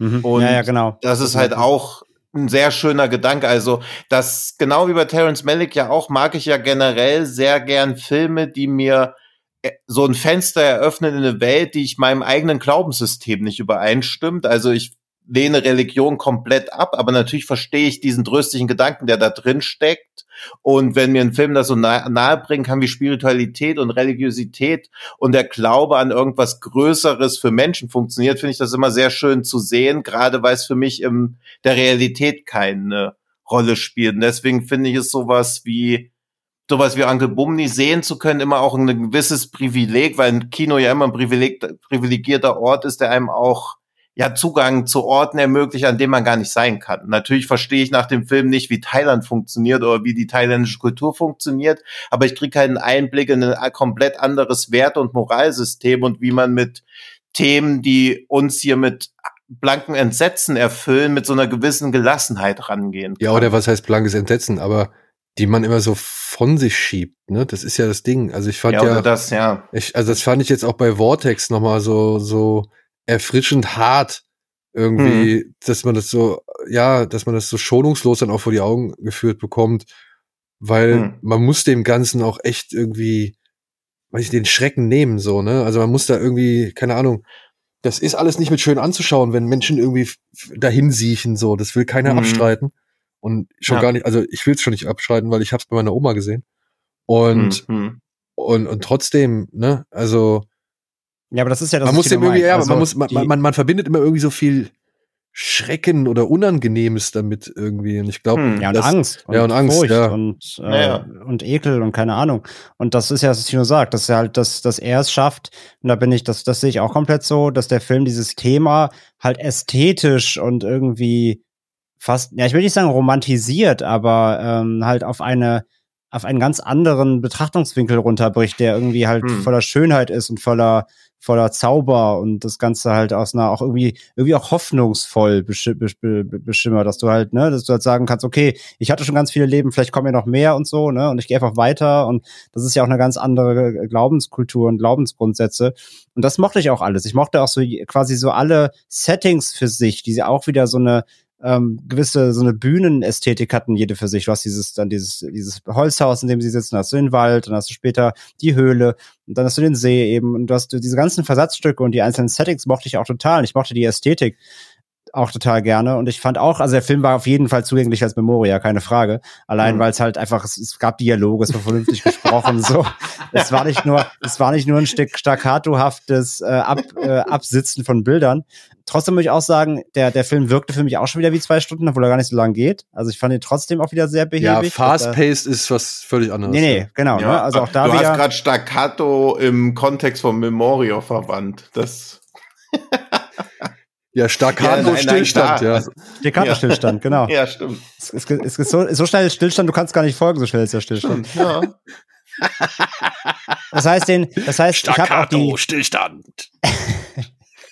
Mhm. Und ja, ja, genau. das ist halt auch ein sehr schöner Gedanke. Also, das genau wie bei Terence Malick ja auch, mag ich ja generell sehr gern Filme, die mir äh, so ein Fenster eröffnen in eine Welt, die ich meinem eigenen Glaubenssystem nicht übereinstimmt. Also ich lehne Religion komplett ab, aber natürlich verstehe ich diesen tröstlichen Gedanken, der da drin steckt. Und wenn mir ein Film das so nahe, bringen kann wie Spiritualität und Religiosität und der Glaube an irgendwas Größeres für Menschen funktioniert, finde ich das immer sehr schön zu sehen, gerade weil es für mich in der Realität keine Rolle spielt. Und deswegen finde ich es sowas wie sowas wie Uncle Bumni sehen zu können, immer auch ein gewisses Privileg, weil ein Kino ja immer ein Privileg, privilegierter Ort ist, der einem auch ja Zugang zu Orten ermöglicht, an denen man gar nicht sein kann. Natürlich verstehe ich nach dem Film nicht, wie Thailand funktioniert oder wie die thailändische Kultur funktioniert, aber ich kriege keinen Einblick in ein komplett anderes Wert- und Moralsystem und wie man mit Themen, die uns hier mit blanken Entsetzen erfüllen, mit so einer gewissen Gelassenheit rangehen kann. Ja, oder was heißt blankes Entsetzen, aber die man immer so von sich schiebt, ne? Das ist ja das Ding. Also ich fand ja, ja das, ja. Ich, also das fand ich jetzt auch bei Vortex nochmal so, so erfrischend hart irgendwie, hm. dass man das so, ja, dass man das so schonungslos dann auch vor die Augen geführt bekommt, weil hm. man muss dem Ganzen auch echt irgendwie, weiß ich, den Schrecken nehmen, so, ne? Also man muss da irgendwie, keine Ahnung, das ist alles nicht mit schön anzuschauen, wenn Menschen irgendwie dahin siechen, so, das will keiner hm. abstreiten. Und schon ja. gar nicht, also ich will es schon nicht abstreiten, weil ich hab's bei meiner Oma gesehen. Und, mhm. und, und trotzdem, ne, also ja, aber das ist ja das. Man muss irgendwie, ja, also man muss, man, man, man verbindet immer irgendwie so viel Schrecken oder Unangenehmes damit irgendwie. Und ich glaube, hm, ja, und das, Angst. Und ja, und Angst, Furcht ja. Und, äh, ja. und Ekel und keine Ahnung. Und das ist ja, was Tino sagt, dass er halt, dass, dass er es schafft, und da bin ich, das, das sehe ich auch komplett so, dass der Film dieses Thema halt ästhetisch und irgendwie fast, ja, ich will nicht sagen romantisiert, aber ähm, halt auf eine, auf einen ganz anderen Betrachtungswinkel runterbricht, der irgendwie halt hm. voller Schönheit ist und voller voller Zauber und das Ganze halt aus einer auch irgendwie, irgendwie auch hoffnungsvoll beschimmert, dass du halt, ne, dass du halt sagen kannst, okay, ich hatte schon ganz viele Leben, vielleicht kommen ja noch mehr und so, ne, und ich gehe einfach weiter und das ist ja auch eine ganz andere Glaubenskultur und Glaubensgrundsätze und das mochte ich auch alles. Ich mochte auch so quasi so alle Settings für sich, die auch wieder so eine, ähm, gewisse so eine Bühnenästhetik hatten jede für sich. Du hast dieses dann dieses dieses Holzhaus, in dem sie sitzen, hast du den Wald, dann hast du später die Höhle und dann hast du den See eben und du hast diese ganzen Versatzstücke und die einzelnen Settings mochte ich auch total. Ich mochte die Ästhetik auch total gerne. Und ich fand auch, also der Film war auf jeden Fall zugänglich als Memoria, keine Frage. Allein, mhm. weil es halt einfach, es, es, gab Dialoge, es war vernünftig gesprochen, so. Es war nicht nur, es war nicht nur ein Stück staccatohaftes äh, Ab, äh, Absitzen von Bildern. Trotzdem muss ich auch sagen, der, der Film wirkte für mich auch schon wieder wie zwei Stunden, obwohl er gar nicht so lang geht. Also ich fand ihn trotzdem auch wieder sehr behäbig. Ja, fast-paced ist was völlig anderes. Nee, nee, genau. Ja, ne? Also auch da du hast gerade Staccato im Kontext von Memoria verwandt. Das Ja, Staccato ja, Stillstand, ja. Also, Staccato Stillstand, genau. Ja, stimmt. Es, es, es ist so, so schnell Stillstand, du kannst gar nicht folgen, so schnell ist der Stillstand. Ja. Das heißt, den, das heißt, Staccato ich habe auch die Stillstand.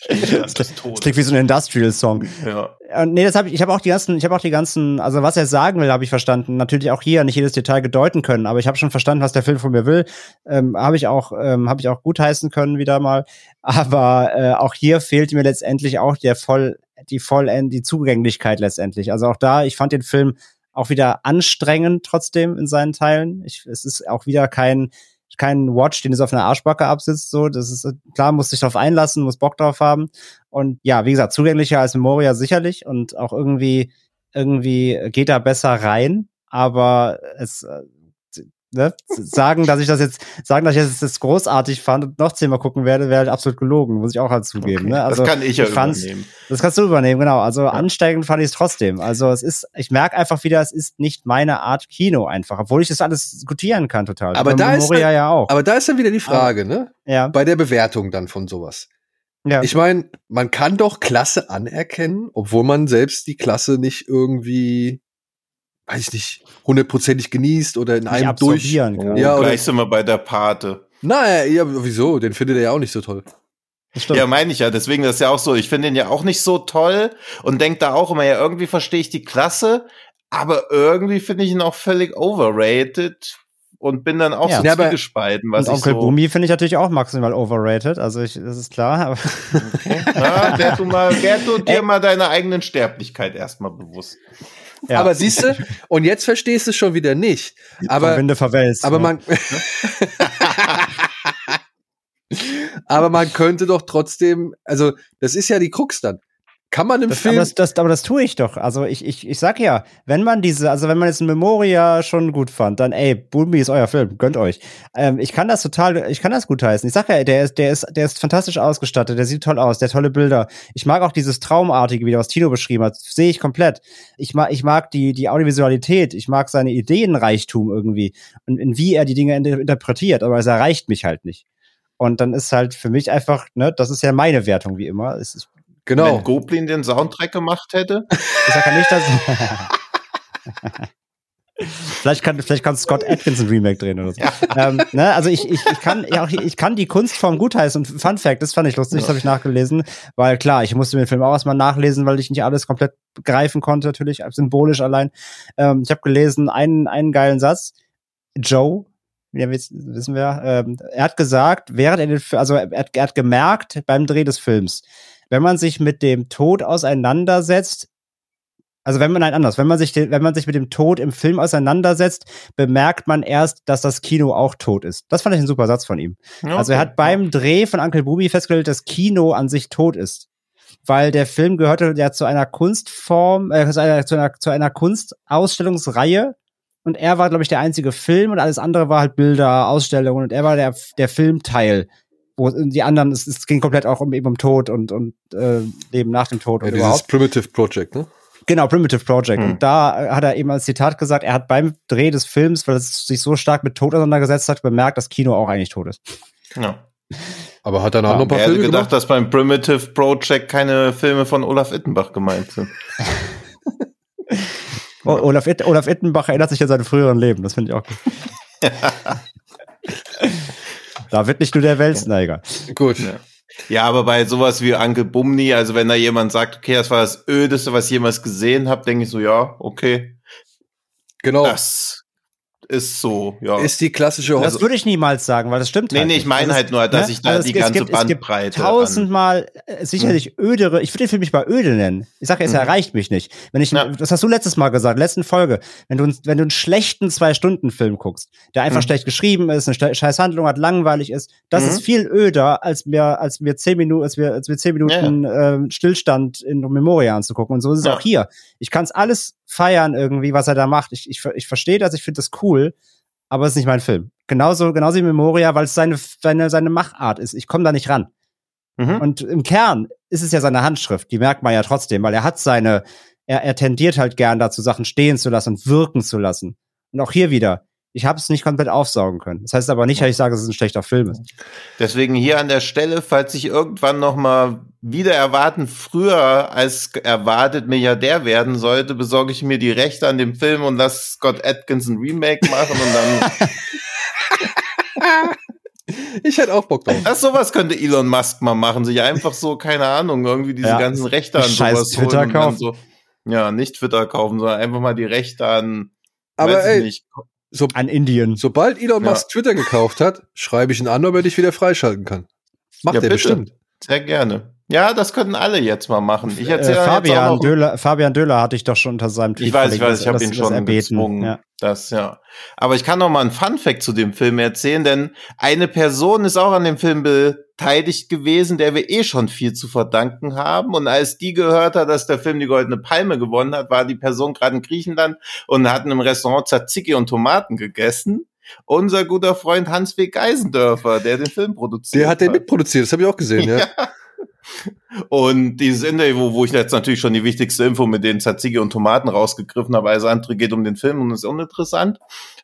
das, das klingt wie so ein Industrial-Song. Ja. Äh, nee, das habe ich, ich habe auch die ganzen, ich habe auch die ganzen, also was er sagen will, habe ich verstanden. Natürlich auch hier nicht jedes Detail gedeuten können, aber ich habe schon verstanden, was der Film von mir will. Ähm, habe ich auch, ähm, habe ich auch gutheißen können wieder mal. Aber äh, auch hier fehlt mir letztendlich auch der voll, die voll, die Zugänglichkeit letztendlich. Also auch da, ich fand den Film auch wieder anstrengend trotzdem in seinen Teilen. Ich, es ist auch wieder kein kein Watch, den es auf einer Arschbacke absitzt. So, das ist klar, muss sich darauf einlassen, muss Bock drauf haben. Und ja, wie gesagt, zugänglicher als Memoria sicherlich und auch irgendwie irgendwie geht da besser rein. Aber es äh, ne, sagen, dass ich das jetzt, sagen, dass ich das jetzt großartig fand und noch zehnmal gucken werde, wäre halt absolut gelogen, muss ich auch halt zugeben. Okay. Ne? Also, das kann ich ja ich übernehmen. Das kannst du übernehmen, genau. Also ja. ansteigend fand ich es trotzdem. Also es ist, ich merke einfach wieder, es ist nicht meine Art Kino einfach, obwohl ich das alles diskutieren kann total. Aber da ist dann, ja auch. Aber da ist dann wieder die Frage, aber, ne? Ja. Bei der Bewertung dann von sowas. Ja. Ich meine, man kann doch Klasse anerkennen, obwohl man selbst die Klasse nicht irgendwie weiß ich nicht, hundertprozentig genießt oder in einem durch. Kann. Oh, ja, oder gleich sind wir bei der Pate. Na, ja, wieso? Den findet er ja auch nicht so toll. Ja, meine ich ja. Deswegen das ist ja auch so. Ich finde den ja auch nicht so toll und denke da auch immer, ja, irgendwie verstehe ich die Klasse, aber irgendwie finde ich ihn auch völlig overrated und bin dann auch ja. so ja, zwiegespalten, was und ich Onkel so Bumi finde ich natürlich auch maximal overrated, also ich, das ist klar. okay. Ja, werd du mal, werd du dir mal deiner eigenen Sterblichkeit erstmal bewusst. Ja. Aber siehst du, und jetzt verstehst du es schon wieder nicht. Aber, Winde verwälzt. Aber man, aber man könnte doch trotzdem, also das ist ja die Krux dann. Kann man im das, Film. Aber das, das, aber das tue ich doch. Also ich, ich, ich sag ja, wenn man diese, also wenn man jetzt ein Memoria schon gut fand, dann ey, Boomy ist euer Film, gönnt euch. Ähm, ich kann das total, ich kann das gut heißen. Ich sag ja, der ist, der ist, der ist fantastisch ausgestattet, der sieht toll aus, der tolle Bilder. Ich mag auch dieses Traumartige, wie was Tino beschrieben hat, sehe ich komplett. Ich mag, ich mag die, die Audiovisualität, ich mag seine Ideenreichtum irgendwie und in wie er die Dinge interpretiert, aber es erreicht mich halt nicht. Und dann ist halt für mich einfach, ne, das ist ja meine Wertung wie immer. Es ist, Genau. Wenn Goblin den Soundtrack gemacht hätte? Ich sag ja nicht, dass. vielleicht, kann, vielleicht kann Scott Atkins ein Remake drehen oder so. Ja. Ähm, ne, also ich, ich, ich, kann, ja, ich kann die Kunstform gutheißen und Fun Fact, das fand ich lustig, das habe ich nachgelesen, weil klar, ich musste mir den Film auch erstmal nachlesen, weil ich nicht alles komplett greifen konnte, natürlich, symbolisch allein. Ähm, ich habe gelesen, einen, einen geilen Satz. Joe, ja, wissen wir, ähm, er hat gesagt, während er den, also er, er hat gemerkt beim Dreh des Films, wenn man sich mit dem Tod auseinandersetzt, also wenn man ein anders, wenn man sich, wenn man sich mit dem Tod im Film auseinandersetzt, bemerkt man erst, dass das Kino auch tot ist. Das fand ich ein super Satz von ihm. Okay. Also er hat beim Dreh von Uncle Booby festgestellt, dass Kino an sich tot ist. Weil der Film gehörte ja zu einer Kunstform, äh, zu, einer, zu, einer, zu einer Kunstausstellungsreihe. Und er war, glaube ich, der einzige Film und alles andere war halt Bilder, Ausstellungen und er war der, der Filmteil wo die anderen, es, es ging komplett auch um eben um Tod und, und äh, Leben nach dem Tod. Ja, und dieses überhaupt. Primitive Project, ne? Genau, Primitive Project. Hm. Und da hat er eben als Zitat gesagt, er hat beim Dreh des Films, weil es sich so stark mit Tod auseinandergesetzt hat, bemerkt, dass Kino auch eigentlich tot ist. Ja. Aber hat er noch ein paar Filme gedacht, gemacht? dass beim Primitive Project keine Filme von Olaf Ittenbach gemeint sind. Olaf, It Olaf Ittenbach erinnert sich an seine früheren Leben, das finde ich auch gut. Da wird nicht nur der Weltsneiger. Gut. Ja. ja. aber bei sowas wie Anke Bumni, also wenn da jemand sagt, okay, das war das Ödeste, was ich jemals gesehen habe, denke ich so, ja, okay. Genau. Das ist so, ja. Ist die klassische Hochzeit. Das würde ich niemals sagen, weil das stimmt nee, halt Nee, ich meine also halt nur, dass ne? ich da also die ganze gibt, Bandbreite. Es gibt tausendmal äh, sicherlich hm. ödere, ich würde den Film nicht mal öde nennen. Ich sage, es hm. erreicht mich nicht. Wenn ich, ja. das hast du letztes Mal gesagt, letzten Folge, wenn du, wenn du einen schlechten Zwei-Stunden-Film guckst, der einfach hm. schlecht geschrieben ist, eine scheiß Handlung hat, langweilig ist, das ist mhm. viel öder, als mir, als mir zehn Minuten, als wir, als wir zehn Minuten ja. äh, Stillstand in Memoria anzugucken. Und so ist es ja. auch hier. Ich kann es alles feiern irgendwie, was er da macht. Ich, ich, ich verstehe das, ich finde das cool aber es ist nicht mein Film. Genauso, genauso wie Memoria, weil es seine, seine, seine Machart ist. Ich komme da nicht ran. Mhm. Und im Kern ist es ja seine Handschrift, die merkt man ja trotzdem, weil er hat seine, er, er tendiert halt gern dazu, Sachen stehen zu lassen und wirken zu lassen. Und auch hier wieder, ich habe es nicht komplett aufsaugen können. Das heißt aber nicht, dass ich sage, dass es ein schlechter Film ist. Deswegen hier an der Stelle, falls ich irgendwann noch mal wieder erwarten, früher als erwartet Milliardär werden sollte, besorge ich mir die Rechte an dem Film und lass Scott Atkins ein Remake machen und dann. ich hätte auch Bock drauf. Das sowas könnte Elon Musk mal machen, sich einfach so, keine Ahnung, irgendwie diese ja, ganzen Rechte an sowas Twitter kaufen. So, ja, nicht Twitter kaufen, sondern einfach mal die Rechte an. Aber ey, nicht, so, an Indien. Sobald Elon Musk ja. Twitter gekauft hat, schreibe ich ihn an, ob er dich wieder freischalten kann. Macht ja, er bestimmt. Sehr gerne. Ja, das könnten alle jetzt mal machen. Ich erzähle äh, Fabian Döhler, Fabian Döhler hatte ich doch schon unter seinem Tweet. Ich weiß, ich weiß, ich habe ihn schon erbeten. gezwungen. Ja. Das, ja. Aber ich kann noch mal einen Fun Fact zu dem Film erzählen, denn eine Person ist auch an dem Film beteiligt gewesen, der wir eh schon viel zu verdanken haben. Und als die gehört hat, dass der Film die Goldene Palme gewonnen hat, war die Person gerade in Griechenland und hat in einem Restaurant Tzatziki und Tomaten gegessen unser guter Freund Hans W. Geisendörfer, der den Film produziert. Der hat den mitproduziert, das habe ich auch gesehen, ja. ja. Und dieses Interview, wo ich jetzt natürlich schon die wichtigste Info mit den Tzatziki und Tomaten rausgegriffen habe, alles andere geht um den Film und ist uninteressant.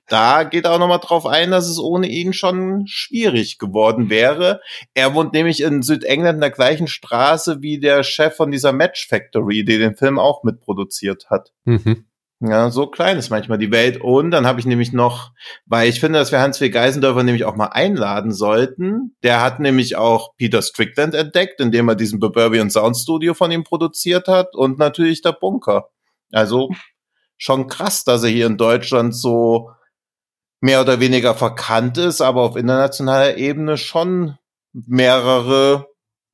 Da geht er auch nochmal drauf ein, dass es ohne ihn schon schwierig geworden wäre. Er wohnt nämlich in Südengland in der gleichen Straße wie der Chef von dieser Match Factory, die den Film auch mitproduziert hat. Mhm. Ja, so klein ist manchmal die Welt. Und dann habe ich nämlich noch, weil ich finde, dass wir Hans W. Geisendörfer nämlich auch mal einladen sollten. Der hat nämlich auch Peter Strickland entdeckt, indem er diesen Bourbon Sound Studio von ihm produziert hat und natürlich der Bunker. Also schon krass, dass er hier in Deutschland so mehr oder weniger verkannt ist, aber auf internationaler Ebene schon mehrere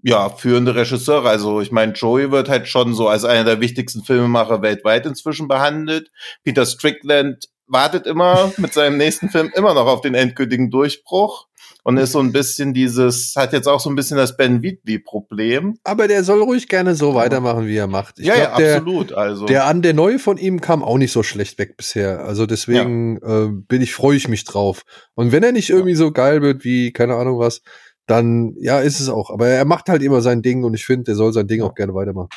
ja, führende Regisseure. Also ich meine, Joey wird halt schon so als einer der wichtigsten Filmemacher weltweit inzwischen behandelt. Peter Strickland wartet immer mit seinem nächsten Film immer noch auf den endgültigen Durchbruch. und ist so ein bisschen dieses, hat jetzt auch so ein bisschen das Ben Wheatley-Problem. Aber der soll ruhig gerne so weitermachen, wie er macht. Ich ja, glaub, ja, absolut. Der, also. Der an der neue von ihm kam auch nicht so schlecht weg bisher. Also deswegen ja. äh, bin ich, freue ich mich drauf. Und wenn er nicht irgendwie so geil wird wie, keine Ahnung was, dann ja, ist es auch. Aber er macht halt immer sein Ding und ich finde, er soll sein Ding auch gerne weitermachen.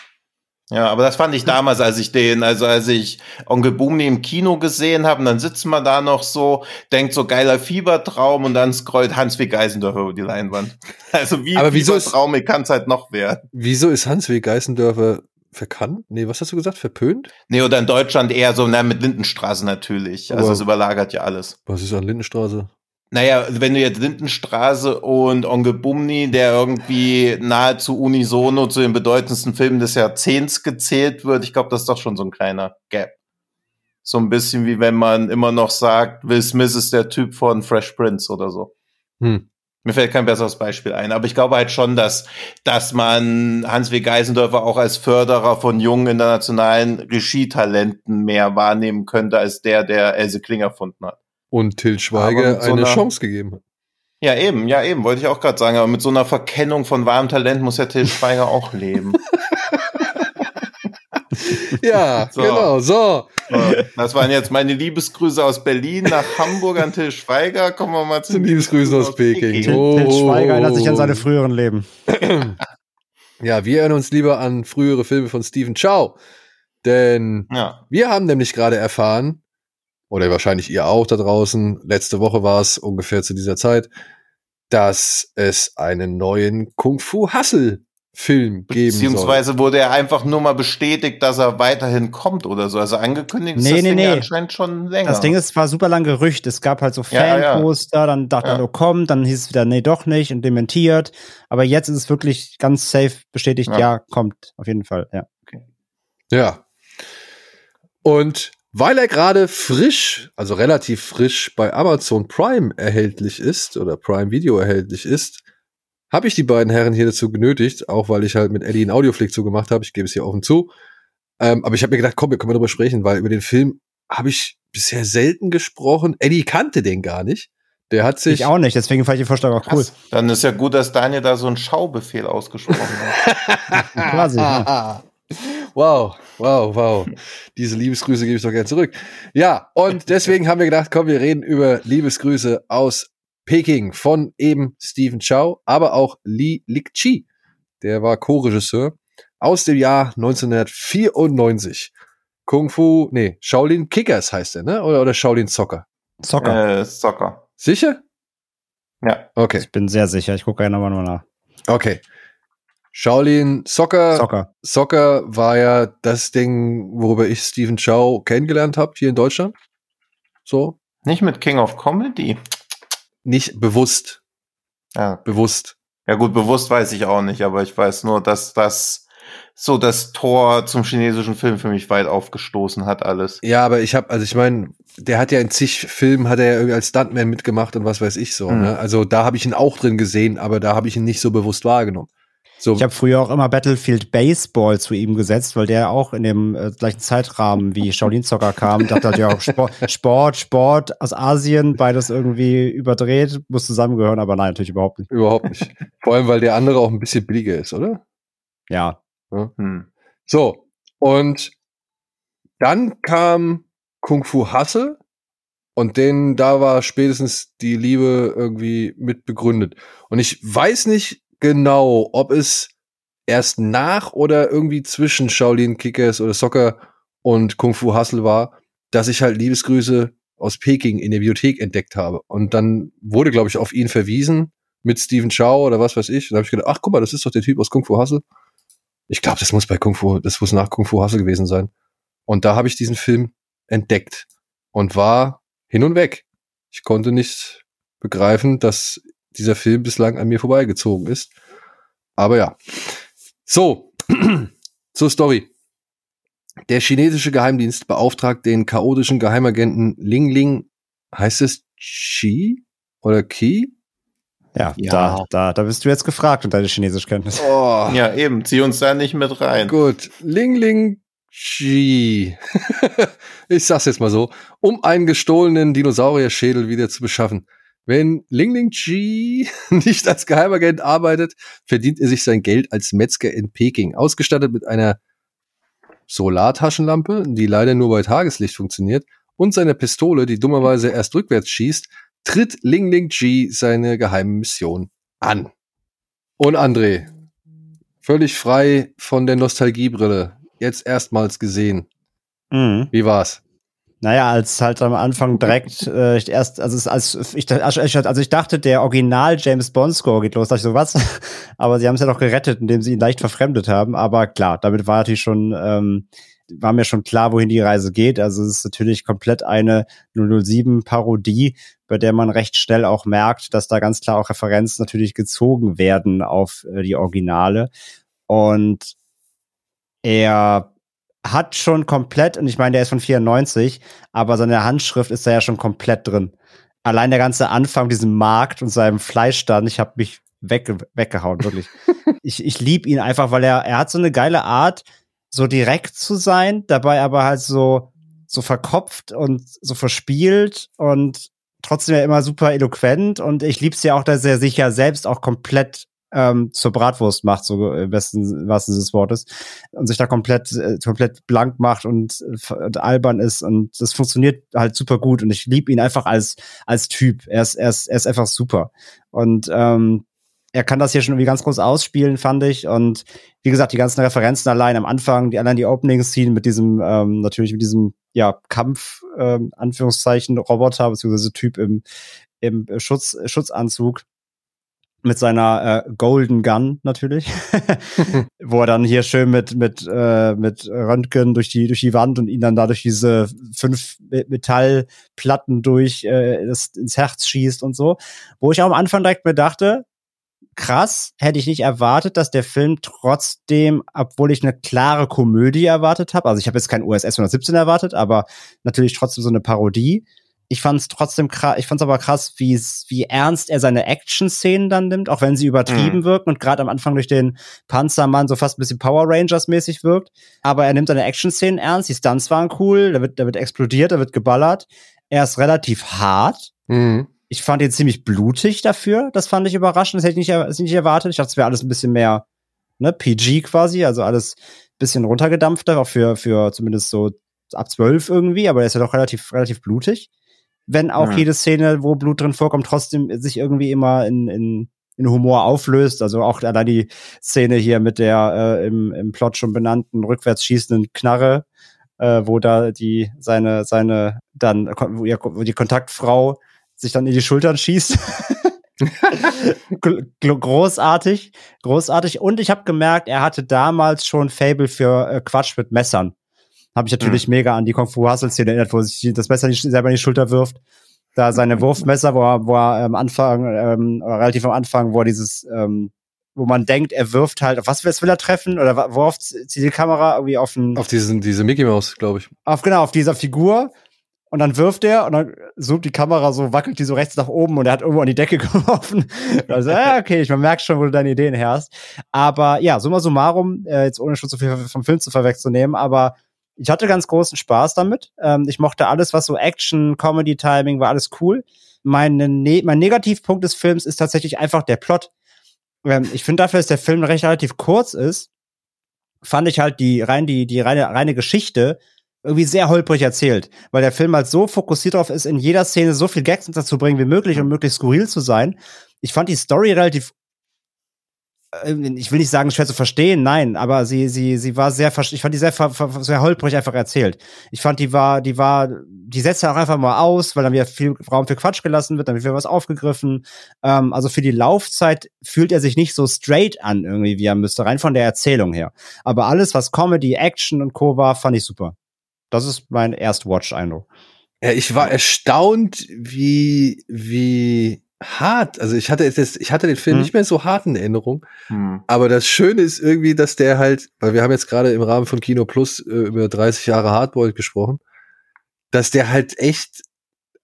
Ja, aber das fand ich damals, als ich den, also als ich Onkel Boomni im Kino gesehen habe, und dann sitzt man da noch so, denkt so geiler Fiebertraum und dann scrollt Hans W. Geisendörfer über die Leinwand. Also wie aber wieso Fiebertraum kann es halt noch werden. Wieso ist Hans W. Geisendörfer verkannt? Nee, was hast du gesagt? Verpönt? Nee, oder in Deutschland eher so, na, mit Lindenstraße natürlich. Also es überlagert ja alles. Was ist an Lindenstraße? Naja, wenn du jetzt Lindenstraße und Onkel Bumni, der irgendwie nahezu unisono zu den bedeutendsten Filmen des Jahrzehnts gezählt wird, ich glaube, das ist doch schon so ein kleiner Gap. So ein bisschen wie wenn man immer noch sagt, Will Smith ist der Typ von Fresh Prince oder so. Hm. Mir fällt kein besseres Beispiel ein, aber ich glaube halt schon, dass, dass man Hans W. Geisendörfer auch als Förderer von jungen internationalen Regietalenten mehr wahrnehmen könnte, als der, der Else Kling erfunden hat und Till Schweiger so eine Chance gegeben hat. Ja, eben, ja, eben, wollte ich auch gerade sagen, aber mit so einer Verkennung von wahrem Talent muss ja Till Schweiger auch leben. ja, so. genau, so. Das waren jetzt meine Liebesgrüße aus Berlin nach Hamburg an Till Schweiger. Kommen wir mal zu Liebesgrüße aus, aus Peking. Peking. Oh. Till Schweiger erinnert sich an seine früheren Leben. Ja, wir erinnern uns lieber an frühere Filme von Stephen Chow. Denn ja. wir haben nämlich gerade erfahren, oder wahrscheinlich ihr auch da draußen, letzte Woche war es ungefähr zu dieser Zeit, dass es einen neuen Kung Fu Hustle Film geben Beziehungsweise soll. wurde er einfach nur mal bestätigt, dass er weiterhin kommt oder so. Also angekündigt nee, ist das nee, Ding nee. anscheinend schon länger. Das Ding ist, war super lang Gerücht. Es gab halt so Fanposter, ja, ja. dann dachte ja. er, oh, kommt, dann hieß es wieder, nee, doch nicht und dementiert. Aber jetzt ist es wirklich ganz safe bestätigt, ja, ja kommt, auf jeden Fall, ja. Okay. Ja. Und weil er gerade frisch, also relativ frisch bei Amazon Prime erhältlich ist oder Prime Video erhältlich ist, habe ich die beiden Herren hier dazu genötigt, auch weil ich halt mit Eddie einen Audioflick zugemacht habe, ich gebe es hier offen zu. Ähm, aber ich habe mir gedacht, komm, wir können darüber sprechen, weil über den Film habe ich bisher selten gesprochen. Eddie kannte den gar nicht. Der hat sich. Ich auch nicht, deswegen fand ich den Vorschlag auch cool. Krass. Dann ist ja gut, dass Daniel da so einen Schaubefehl ausgesprochen hat. Quasi. Ja. Wow, wow, wow. Diese Liebesgrüße gebe ich doch gerne zurück. Ja, und deswegen haben wir gedacht, komm, wir reden über Liebesgrüße aus Peking von eben Stephen Chow, aber auch Li Likchi. Der war Co-Regisseur aus dem Jahr 1994. Kung Fu, nee, Shaolin Kickers heißt er, ne? Oder, oder Shaolin Soccer? Soccer. Äh, Soccer. Sicher? Ja. Okay. Ich bin sehr sicher. Ich gucke gerne nochmal nach. Okay. Shaolin Soccer, Soccer. Soccer war ja das Ding, worüber ich Stephen Chow kennengelernt habe hier in Deutschland. So. Nicht mit King of Comedy. Nicht bewusst. Ja. Bewusst. Ja gut, bewusst weiß ich auch nicht, aber ich weiß nur, dass das so das Tor zum chinesischen Film für mich weit aufgestoßen hat alles. Ja, aber ich habe, also ich meine, der hat ja in zig Filmen hat er ja irgendwie als Stuntman mitgemacht und was weiß ich so. Mhm. Ne? Also da habe ich ihn auch drin gesehen, aber da habe ich ihn nicht so bewusst wahrgenommen. So. Ich habe früher auch immer Battlefield Baseball zu ihm gesetzt, weil der auch in dem äh, gleichen Zeitrahmen wie Shaolin Soccer kam. Ich dachte halt, ja, Sport, Sport, Sport aus Asien, beides irgendwie überdreht, muss zusammengehören, aber nein, natürlich überhaupt nicht. Überhaupt nicht. Vor allem, weil der andere auch ein bisschen billiger ist, oder? Ja. ja. Hm. So, und dann kam Kung Fu Hasse und den, da war spätestens die Liebe irgendwie mit begründet. Und ich weiß nicht, genau, ob es erst nach oder irgendwie zwischen Shaolin Kickers oder Soccer und Kung Fu Hustle war, dass ich halt Liebesgrüße aus Peking in der Bibliothek entdeckt habe. Und dann wurde, glaube ich, auf ihn verwiesen mit Steven Chow oder was weiß ich. Und da habe ich gedacht, ach guck mal, das ist doch der Typ aus Kung Fu Hustle. Ich glaube, das muss bei Kung Fu, das muss nach Kung Fu Hustle gewesen sein. Und da habe ich diesen Film entdeckt und war hin und weg. Ich konnte nicht begreifen, dass dieser Film bislang an mir vorbeigezogen ist. Aber ja. So, zur Story. Der chinesische Geheimdienst beauftragt den chaotischen Geheimagenten Ling Ling, heißt es Chi oder Qi? Ja, ja, Da, da, da bist du jetzt gefragt und deine Chinesischkenntnis. Oh. Ja, eben, zieh uns da nicht mit rein. Gut, Ling Ling Chi. ich sag's jetzt mal so, um einen gestohlenen Dinosaurierschädel wieder zu beschaffen. Wenn Ling Ling Ji nicht als Geheimagent arbeitet, verdient er sich sein Geld als Metzger in Peking, ausgestattet mit einer Solartaschenlampe, die leider nur bei Tageslicht funktioniert, und seiner Pistole, die dummerweise erst rückwärts schießt, tritt Ling Ling Ji seine geheime Mission an. Und André, völlig frei von der Nostalgiebrille, jetzt erstmals gesehen. Mhm. Wie war's? Naja, als halt am Anfang direkt äh, erst, also als ich, also ich dachte, der Original James Bond Score geht los, dachte ich so was, aber sie haben es ja doch gerettet, indem sie ihn leicht verfremdet haben. Aber klar, damit war natürlich schon, ähm, war mir schon klar, wohin die Reise geht. Also es ist natürlich komplett eine 007 Parodie, bei der man recht schnell auch merkt, dass da ganz klar auch Referenzen natürlich gezogen werden auf äh, die Originale. Und er hat schon komplett, und ich meine, der ist von 94, aber seine Handschrift ist da ja schon komplett drin. Allein der ganze Anfang, diesem Markt und seinem Fleischstand, ich habe mich wegge weggehauen, wirklich. ich ich liebe ihn einfach, weil er, er hat so eine geile Art, so direkt zu sein, dabei aber halt so, so verkopft und so verspielt und trotzdem ja immer super eloquent und ich lieb's ja auch, dass er sich ja selbst auch komplett ähm, zur Bratwurst macht, so im besten wahrsten des Wortes, und sich da komplett, äh, komplett blank macht und, und, albern ist und das funktioniert halt super gut und ich liebe ihn einfach als, als Typ. Er ist, er ist, er ist einfach super. Und ähm, er kann das hier schon irgendwie ganz groß ausspielen, fand ich. Und wie gesagt, die ganzen Referenzen allein am Anfang, die allein die Opening-Scene mit diesem, ähm, natürlich mit diesem, ja, Kampf, ähm, Anführungszeichen, Roboter, beziehungsweise Typ im, im Schutz, Schutzanzug mit seiner äh, Golden Gun natürlich, wo er dann hier schön mit mit äh, mit Röntgen durch die durch die Wand und ihn dann dadurch diese fünf Metallplatten durch äh, das, ins Herz schießt und so, wo ich auch am Anfang direkt mir dachte, krass, hätte ich nicht erwartet, dass der Film trotzdem, obwohl ich eine klare Komödie erwartet habe, also ich habe jetzt kein USS 117 erwartet, aber natürlich trotzdem so eine Parodie, ich fand es trotzdem krass, ich fand es aber krass, wie wie ernst er seine Action-Szenen dann nimmt, auch wenn sie übertrieben mhm. wirken und gerade am Anfang durch den Panzermann so fast ein bisschen Power Rangers-mäßig wirkt. Aber er nimmt seine Action-Szenen ernst, die Stunts waren cool, da wird, da wird explodiert, da wird geballert. Er ist relativ hart. Mhm. Ich fand ihn ziemlich blutig dafür. Das fand ich überraschend. Das hätte ich nicht, nicht erwartet. Ich dachte, es wäre alles ein bisschen mehr ne, PG quasi, also alles bisschen runtergedampfter, auch für, für zumindest so ab zwölf irgendwie, aber er ist ja doch relativ, relativ blutig wenn auch ja. jede Szene, wo Blut drin vorkommt, trotzdem sich irgendwie immer in, in, in Humor auflöst. Also auch allein die Szene hier mit der äh, im, im Plot schon benannten rückwärts schießenden Knarre, äh, wo da die seine seine dann wo, ihr, wo die Kontaktfrau sich dann in die Schultern schießt. großartig, großartig. Und ich habe gemerkt, er hatte damals schon Fable für äh, Quatsch mit Messern habe ich natürlich mhm. mega an die Kung Fu Hustle Szene erinnert, wo sich das Messer nicht, selber in die Schulter wirft. Da seine. Wurfmesser, wo er, wo er am Anfang, ähm, relativ am Anfang, wo er dieses, ähm, wo man denkt, er wirft halt, auf was will er treffen? Oder worauf zieht die Kamera irgendwie auf einen. Auf diesen, diese Mickey Mouse, glaube ich. Auf, genau, auf dieser Figur. Und dann wirft er und dann zoomt die Kamera so, wackelt die so rechts nach oben und er hat irgendwo an die Decke geworfen. Also, ja, okay, ich merke schon, wo du deine Ideen herrst. Aber ja, summa summarum, äh, jetzt ohne schon so viel vom Film zu vorwegzunehmen, aber ich hatte ganz großen Spaß damit. Ähm, ich mochte alles, was so Action, Comedy, Timing war alles cool. Meine ne mein Negativpunkt des Films ist tatsächlich einfach der Plot. Ähm, ich finde dafür, dass der Film recht relativ kurz ist, fand ich halt die rein die die reine reine Geschichte irgendwie sehr holprig erzählt, weil der Film halt so fokussiert darauf ist, in jeder Szene so viel Gags dazu bringen wie möglich und möglichst skurril zu sein. Ich fand die Story relativ ich will nicht sagen, schwer zu verstehen, nein, aber sie, sie, sie war sehr, ich fand die sehr, sehr holprig einfach erzählt. Ich fand, die war, die war, die setzt auch einfach mal aus, weil dann wieder viel Raum für Quatsch gelassen wird, dann wird wieder was aufgegriffen. Ähm, also für die Laufzeit fühlt er sich nicht so straight an, irgendwie, wie er müsste, rein von der Erzählung her. Aber alles, was Comedy, Action und Co. war, fand ich super. Das ist mein Erst-Watch-Eindruck. Ja, ich war erstaunt, wie, wie hart. Also ich hatte jetzt, ich hatte den Film hm. nicht mehr so hart in Erinnerung. Hm. Aber das Schöne ist irgendwie, dass der halt, weil wir haben jetzt gerade im Rahmen von Kino Plus äh, über 30 Jahre Hardboiled gesprochen, dass der halt echt,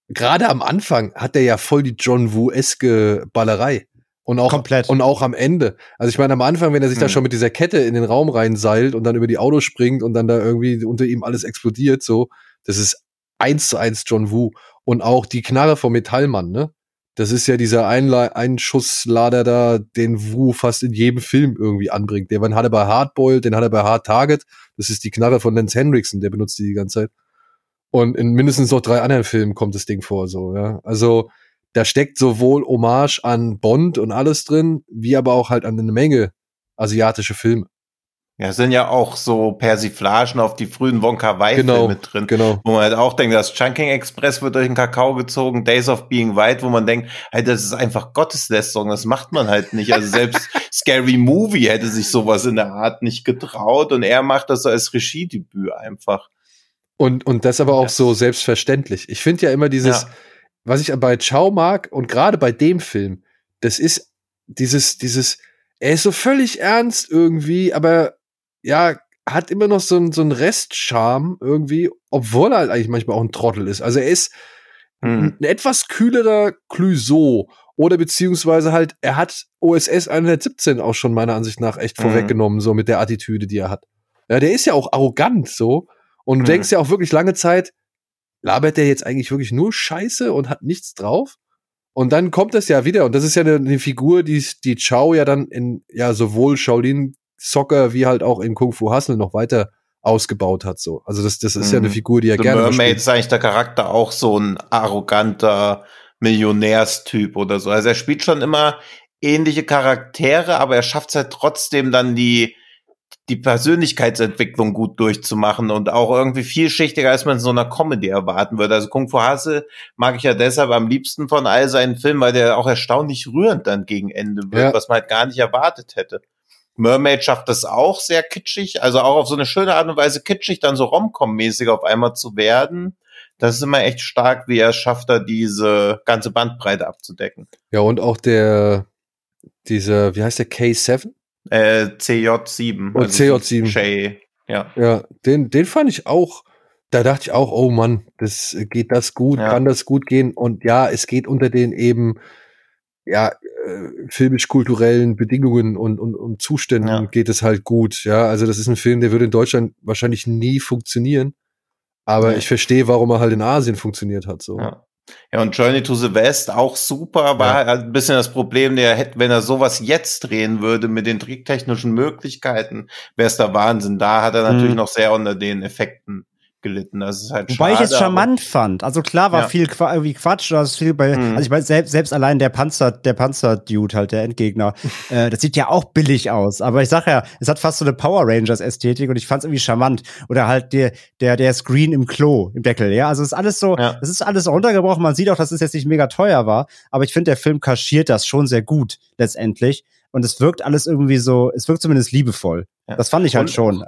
gerade am Anfang hat der ja voll die John Woo-eske Ballerei. Und auch, Komplett. und auch am Ende. Also ich meine, am Anfang, wenn er sich hm. da schon mit dieser Kette in den Raum reinseilt und dann über die Autos springt und dann da irgendwie unter ihm alles explodiert, so, das ist eins zu eins John Woo. Und auch die Knarre vom Metallmann, ne? Das ist ja dieser Einle Einschusslader da, den Wu fast in jedem Film irgendwie anbringt. Den hat er bei Hardboiled, den hat er bei Hard Target. Das ist die Knarre von Lance Henriksen, der benutzt die die ganze Zeit. Und in mindestens noch drei anderen Filmen kommt das Ding vor, so, ja. Also, da steckt sowohl Hommage an Bond und alles drin, wie aber auch halt an eine Menge asiatische Filme. Ja, es sind ja auch so Persiflagen auf die frühen Wonka Wai genau, drin, genau. wo man halt auch denkt, das Chunking Express wird durch den Kakao gezogen, Days of Being White, wo man denkt, hey, das ist einfach Gotteslästerung, das macht man halt nicht. Also selbst Scary Movie hätte sich sowas in der Art nicht getraut und er macht das so als Regiedebüt einfach. Und, und das aber auch ja. so selbstverständlich. Ich finde ja immer dieses, ja. was ich bei Chow mag und gerade bei dem Film, das ist dieses, dieses, er ist so völlig ernst irgendwie, aber ja, hat immer noch so, ein, so einen Restcharme irgendwie, obwohl er halt eigentlich manchmal auch ein Trottel ist. Also er ist hm. ein etwas kühlerer Clouseau oder beziehungsweise halt, er hat OSS 117 auch schon meiner Ansicht nach echt hm. vorweggenommen, so mit der Attitüde, die er hat. Ja, der ist ja auch arrogant so und du hm. denkst ja auch wirklich lange Zeit, labert der jetzt eigentlich wirklich nur Scheiße und hat nichts drauf? Und dann kommt es ja wieder, und das ist ja eine, eine Figur, die, die Chao ja dann in ja sowohl Shaolin Soccer wie halt auch in Kung Fu Hustle noch weiter ausgebaut hat. So. Also das, das ist mhm. ja eine mhm. Figur, die er The gerne Mermaid ist eigentlich der Charakter auch so ein arroganter Millionärstyp oder so. Also er spielt schon immer ähnliche Charaktere, aber er schafft es halt trotzdem dann die die Persönlichkeitsentwicklung gut durchzumachen und auch irgendwie vielschichtiger, als man in so einer Comedy erwarten würde. Also Kung Fu Hase mag ich ja deshalb am liebsten von all seinen Filmen, weil der auch erstaunlich rührend dann gegen Ende wird, ja. was man halt gar nicht erwartet hätte. Mermaid schafft das auch sehr kitschig, also auch auf so eine schöne Art und Weise kitschig, dann so Romcom-mäßig auf einmal zu werden. Das ist immer echt stark, wie er schafft, da diese ganze Bandbreite abzudecken. Ja, und auch der, dieser, wie heißt der, K7? Äh, CJ7. Oh, also CJ7. Shay, ja. Ja, den, den fand ich auch, da dachte ich auch, oh Mann, das geht das gut, ja. kann das gut gehen? Und ja, es geht unter den eben, ja, äh, filmisch-kulturellen Bedingungen und, und, und Zuständen ja. geht es halt gut. Ja, also das ist ein Film, der würde in Deutschland wahrscheinlich nie funktionieren. Aber ja. ich verstehe, warum er halt in Asien funktioniert hat. So. Ja. Ja, und Journey to the West auch super, war ja. halt ein bisschen das Problem, der hätte, wenn er sowas jetzt drehen würde mit den tricktechnischen Möglichkeiten, wäre es der Wahnsinn. Da hat er natürlich mhm. noch sehr unter den Effekten gelitten. Das ist halt Wobei schade, ich es charmant fand. Also klar war ja. viel irgendwie Quatsch, da ist viel bei, mhm. also ich meine, selbst, selbst allein der Panzer, der Panzer-Dude halt, der Endgegner, äh, das sieht ja auch billig aus. Aber ich sag ja, es hat fast so eine Power Rangers-Ästhetik und ich fand es irgendwie charmant. Oder halt der, der, der Screen im Klo, im Deckel, ja. Also es ist alles so, ja. es ist alles runtergebrochen. Man sieht auch, dass es jetzt nicht mega teuer war, aber ich finde, der Film kaschiert das schon sehr gut, letztendlich. Und es wirkt alles irgendwie so, es wirkt zumindest liebevoll. Ja. Das fand ich halt und, schon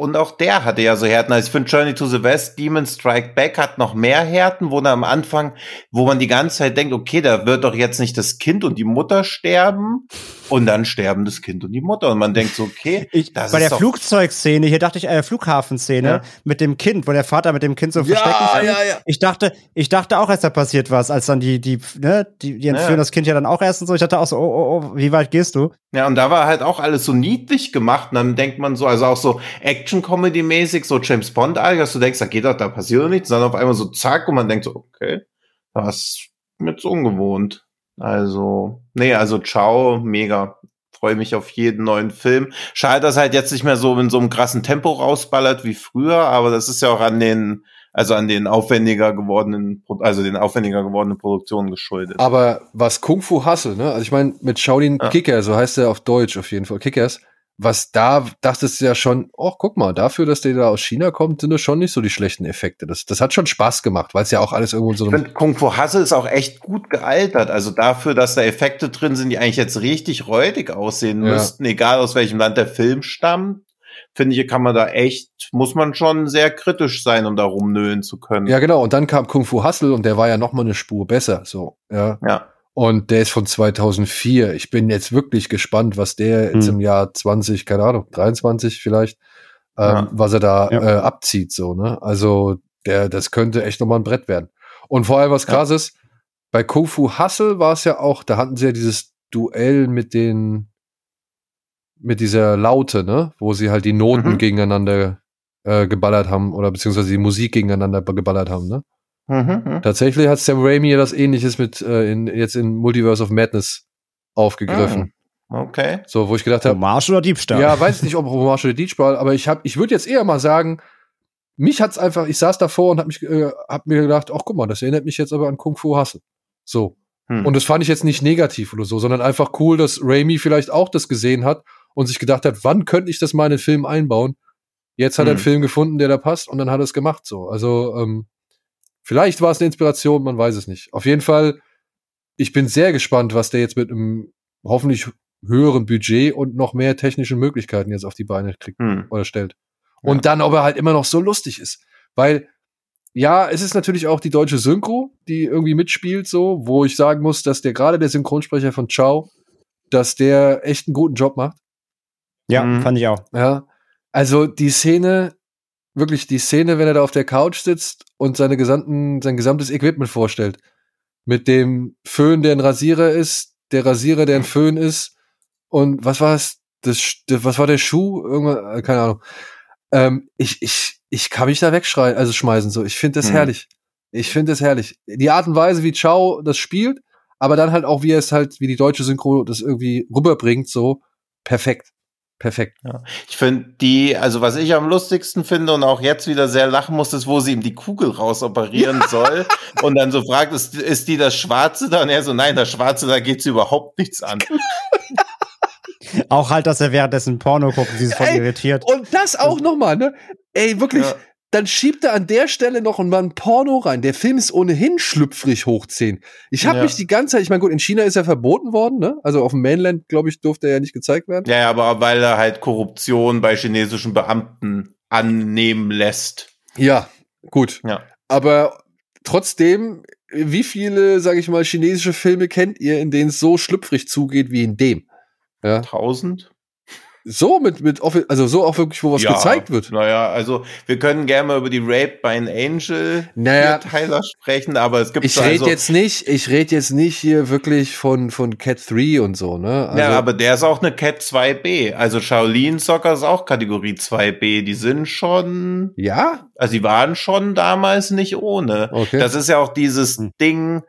und auch der hatte ja so Härten. Also ich finde Journey to the West, Demon Strike Back hat noch mehr Härten, wo da am Anfang, wo man die ganze Zeit denkt, okay, da wird doch jetzt nicht das Kind und die Mutter sterben und dann sterben das Kind und die Mutter und man denkt so, okay, ich, bei der Flugzeugszene, hier dachte ich, äh, Flughafenszene ja. mit dem Kind, wo der Vater mit dem Kind so ja, verstecken ja, ja. Ich dachte, ich dachte auch erst, da passiert was, als dann die, die, ne, die, die entführen ja. das Kind ja dann auch erst und so. Ich dachte auch so, oh, oh, oh, wie weit gehst du? Ja, und da war halt auch alles so niedlich gemacht und dann denkt man so, also auch so Action-Comedy-mäßig, so James Bond-artig, dass du denkst, da geht doch, da passiert doch nichts, sondern auf einmal so zack und man denkt so, okay, das ist mit so ungewohnt. Also, nee, also ciao, mega. Freue mich auf jeden neuen Film. Schade, dass halt jetzt nicht mehr so in so einem krassen Tempo rausballert wie früher, aber das ist ja auch an den, also an den aufwendiger gewordenen, also den aufwendiger gewordenen Produktionen geschuldet. Aber was Kung Fu Hustle, ne? Also ich meine, mit Shaolin ja. Kicker, so heißt er auf Deutsch auf jeden Fall, Kickers, was da dachtest du ja schon, oh, guck mal, dafür, dass der da aus China kommt, sind das schon nicht so die schlechten Effekte. Das, das hat schon Spaß gemacht, weil es ja auch alles irgendwo so. Ich finde, Kung Fu Hustle ist auch echt gut gealtert. Also dafür, dass da Effekte drin sind, die eigentlich jetzt richtig räudig aussehen ja. müssten, egal aus welchem Land der Film stammt, finde ich, kann man da echt, muss man schon sehr kritisch sein, um da rumnölen zu können. Ja, genau. Und dann kam Kung Fu Hustle und der war ja noch mal eine Spur besser, so, ja. Ja. Und der ist von 2004. Ich bin jetzt wirklich gespannt, was der jetzt hm. im Jahr 20, keine Ahnung, 23 vielleicht, ähm, ja. was er da ja. äh, abzieht, so, ne? Also, der, das könnte echt nochmal ein Brett werden. Und vor allem was krasses, ja. bei Kung Fu Hustle war es ja auch, da hatten sie ja dieses Duell mit den, mit dieser Laute, ne? Wo sie halt die Noten mhm. gegeneinander äh, geballert haben oder beziehungsweise die Musik gegeneinander geballert haben, ne? Mhm, mhm. Tatsächlich hat Sam Raimi ja das ähnliches mit äh, in, jetzt in Multiverse of Madness aufgegriffen. Ah, okay. So, wo ich gedacht habe. Hommage oder Diebstahl? Ja, weiß nicht, ob Hommage oder Diebstahl, aber ich habe, ich würde jetzt eher mal sagen, mich hat's einfach, ich saß davor und habe mich, äh, hab mir gedacht, ach guck mal, das erinnert mich jetzt aber an Kung Fu Hustle. So. Hm. Und das fand ich jetzt nicht negativ oder so, sondern einfach cool, dass Raimi vielleicht auch das gesehen hat und sich gedacht hat, wann könnte ich das mal in den Film einbauen? Jetzt hat hm. er einen hm. Film gefunden, der da passt und dann hat er es gemacht so. Also ähm, vielleicht war es eine Inspiration, man weiß es nicht. Auf jeden Fall, ich bin sehr gespannt, was der jetzt mit einem hoffentlich höheren Budget und noch mehr technischen Möglichkeiten jetzt auf die Beine kriegt hm. oder stellt. Und ja. dann, ob er halt immer noch so lustig ist. Weil ja, es ist natürlich auch die deutsche Synchro, die irgendwie mitspielt, so, wo ich sagen muss, dass der gerade der Synchronsprecher von Ciao, dass der echt einen guten Job macht. Ja, mhm. fand ich auch. Ja. Also die Szene, wirklich die Szene, wenn er da auf der Couch sitzt und seine gesamten, sein gesamtes Equipment vorstellt. Mit dem Föhn, der ein Rasierer ist, der Rasierer, der ein Föhn ist. Und was war es? Das, das, was war der Schuh? Irgendwas, äh, keine Ahnung. Ähm, ich, ich, ich kann mich da wegschreien, also schmeißen so. Ich finde das hm. herrlich. Ich finde das herrlich. Die Art und Weise, wie Chao das spielt, aber dann halt auch, wie er es halt, wie die deutsche Synchro das irgendwie rüberbringt, so perfekt. Perfekt. Ja. Ich finde die, also was ich am lustigsten finde und auch jetzt wieder sehr lachen muss, ist, wo sie ihm die Kugel rausoperieren soll und dann so fragt, ist, ist die das Schwarze da? Und er so, nein, das Schwarze, da geht's überhaupt nichts an. Auch halt, dass er währenddessen Porno guckt, sie ist voll Ey, irritiert. Und das auch nochmal, ne? Ey, wirklich. Ja. Dann schiebt er an der Stelle noch mal ein Porno rein. Der Film ist ohnehin schlüpfrig hoch 10. Ich habe ja. mich die ganze Zeit, ich meine, gut, in China ist er verboten worden, ne? Also auf dem Mainland, glaube ich, durfte er ja nicht gezeigt werden. Ja, aber weil er halt Korruption bei chinesischen Beamten annehmen lässt. Ja, gut. Ja. Aber trotzdem, wie viele, sage ich mal, chinesische Filme kennt ihr, in denen es so schlüpfrig zugeht wie in dem? Ja. 1000? So mit, mit, also so auch wirklich, wo was ja, gezeigt wird. Naja, also wir können gerne mal über die Rape by an Angel naja, Tyler sprechen, aber es gibt Ich rede also, jetzt nicht, ich rede jetzt nicht hier wirklich von, von Cat 3 und so, ne? Also, ja, aber der ist auch eine Cat 2B. Also Shaolin Soccer ist auch Kategorie 2B. Die sind schon. Ja? Also die waren schon damals nicht ohne. Okay. Das ist ja auch dieses hm. Ding,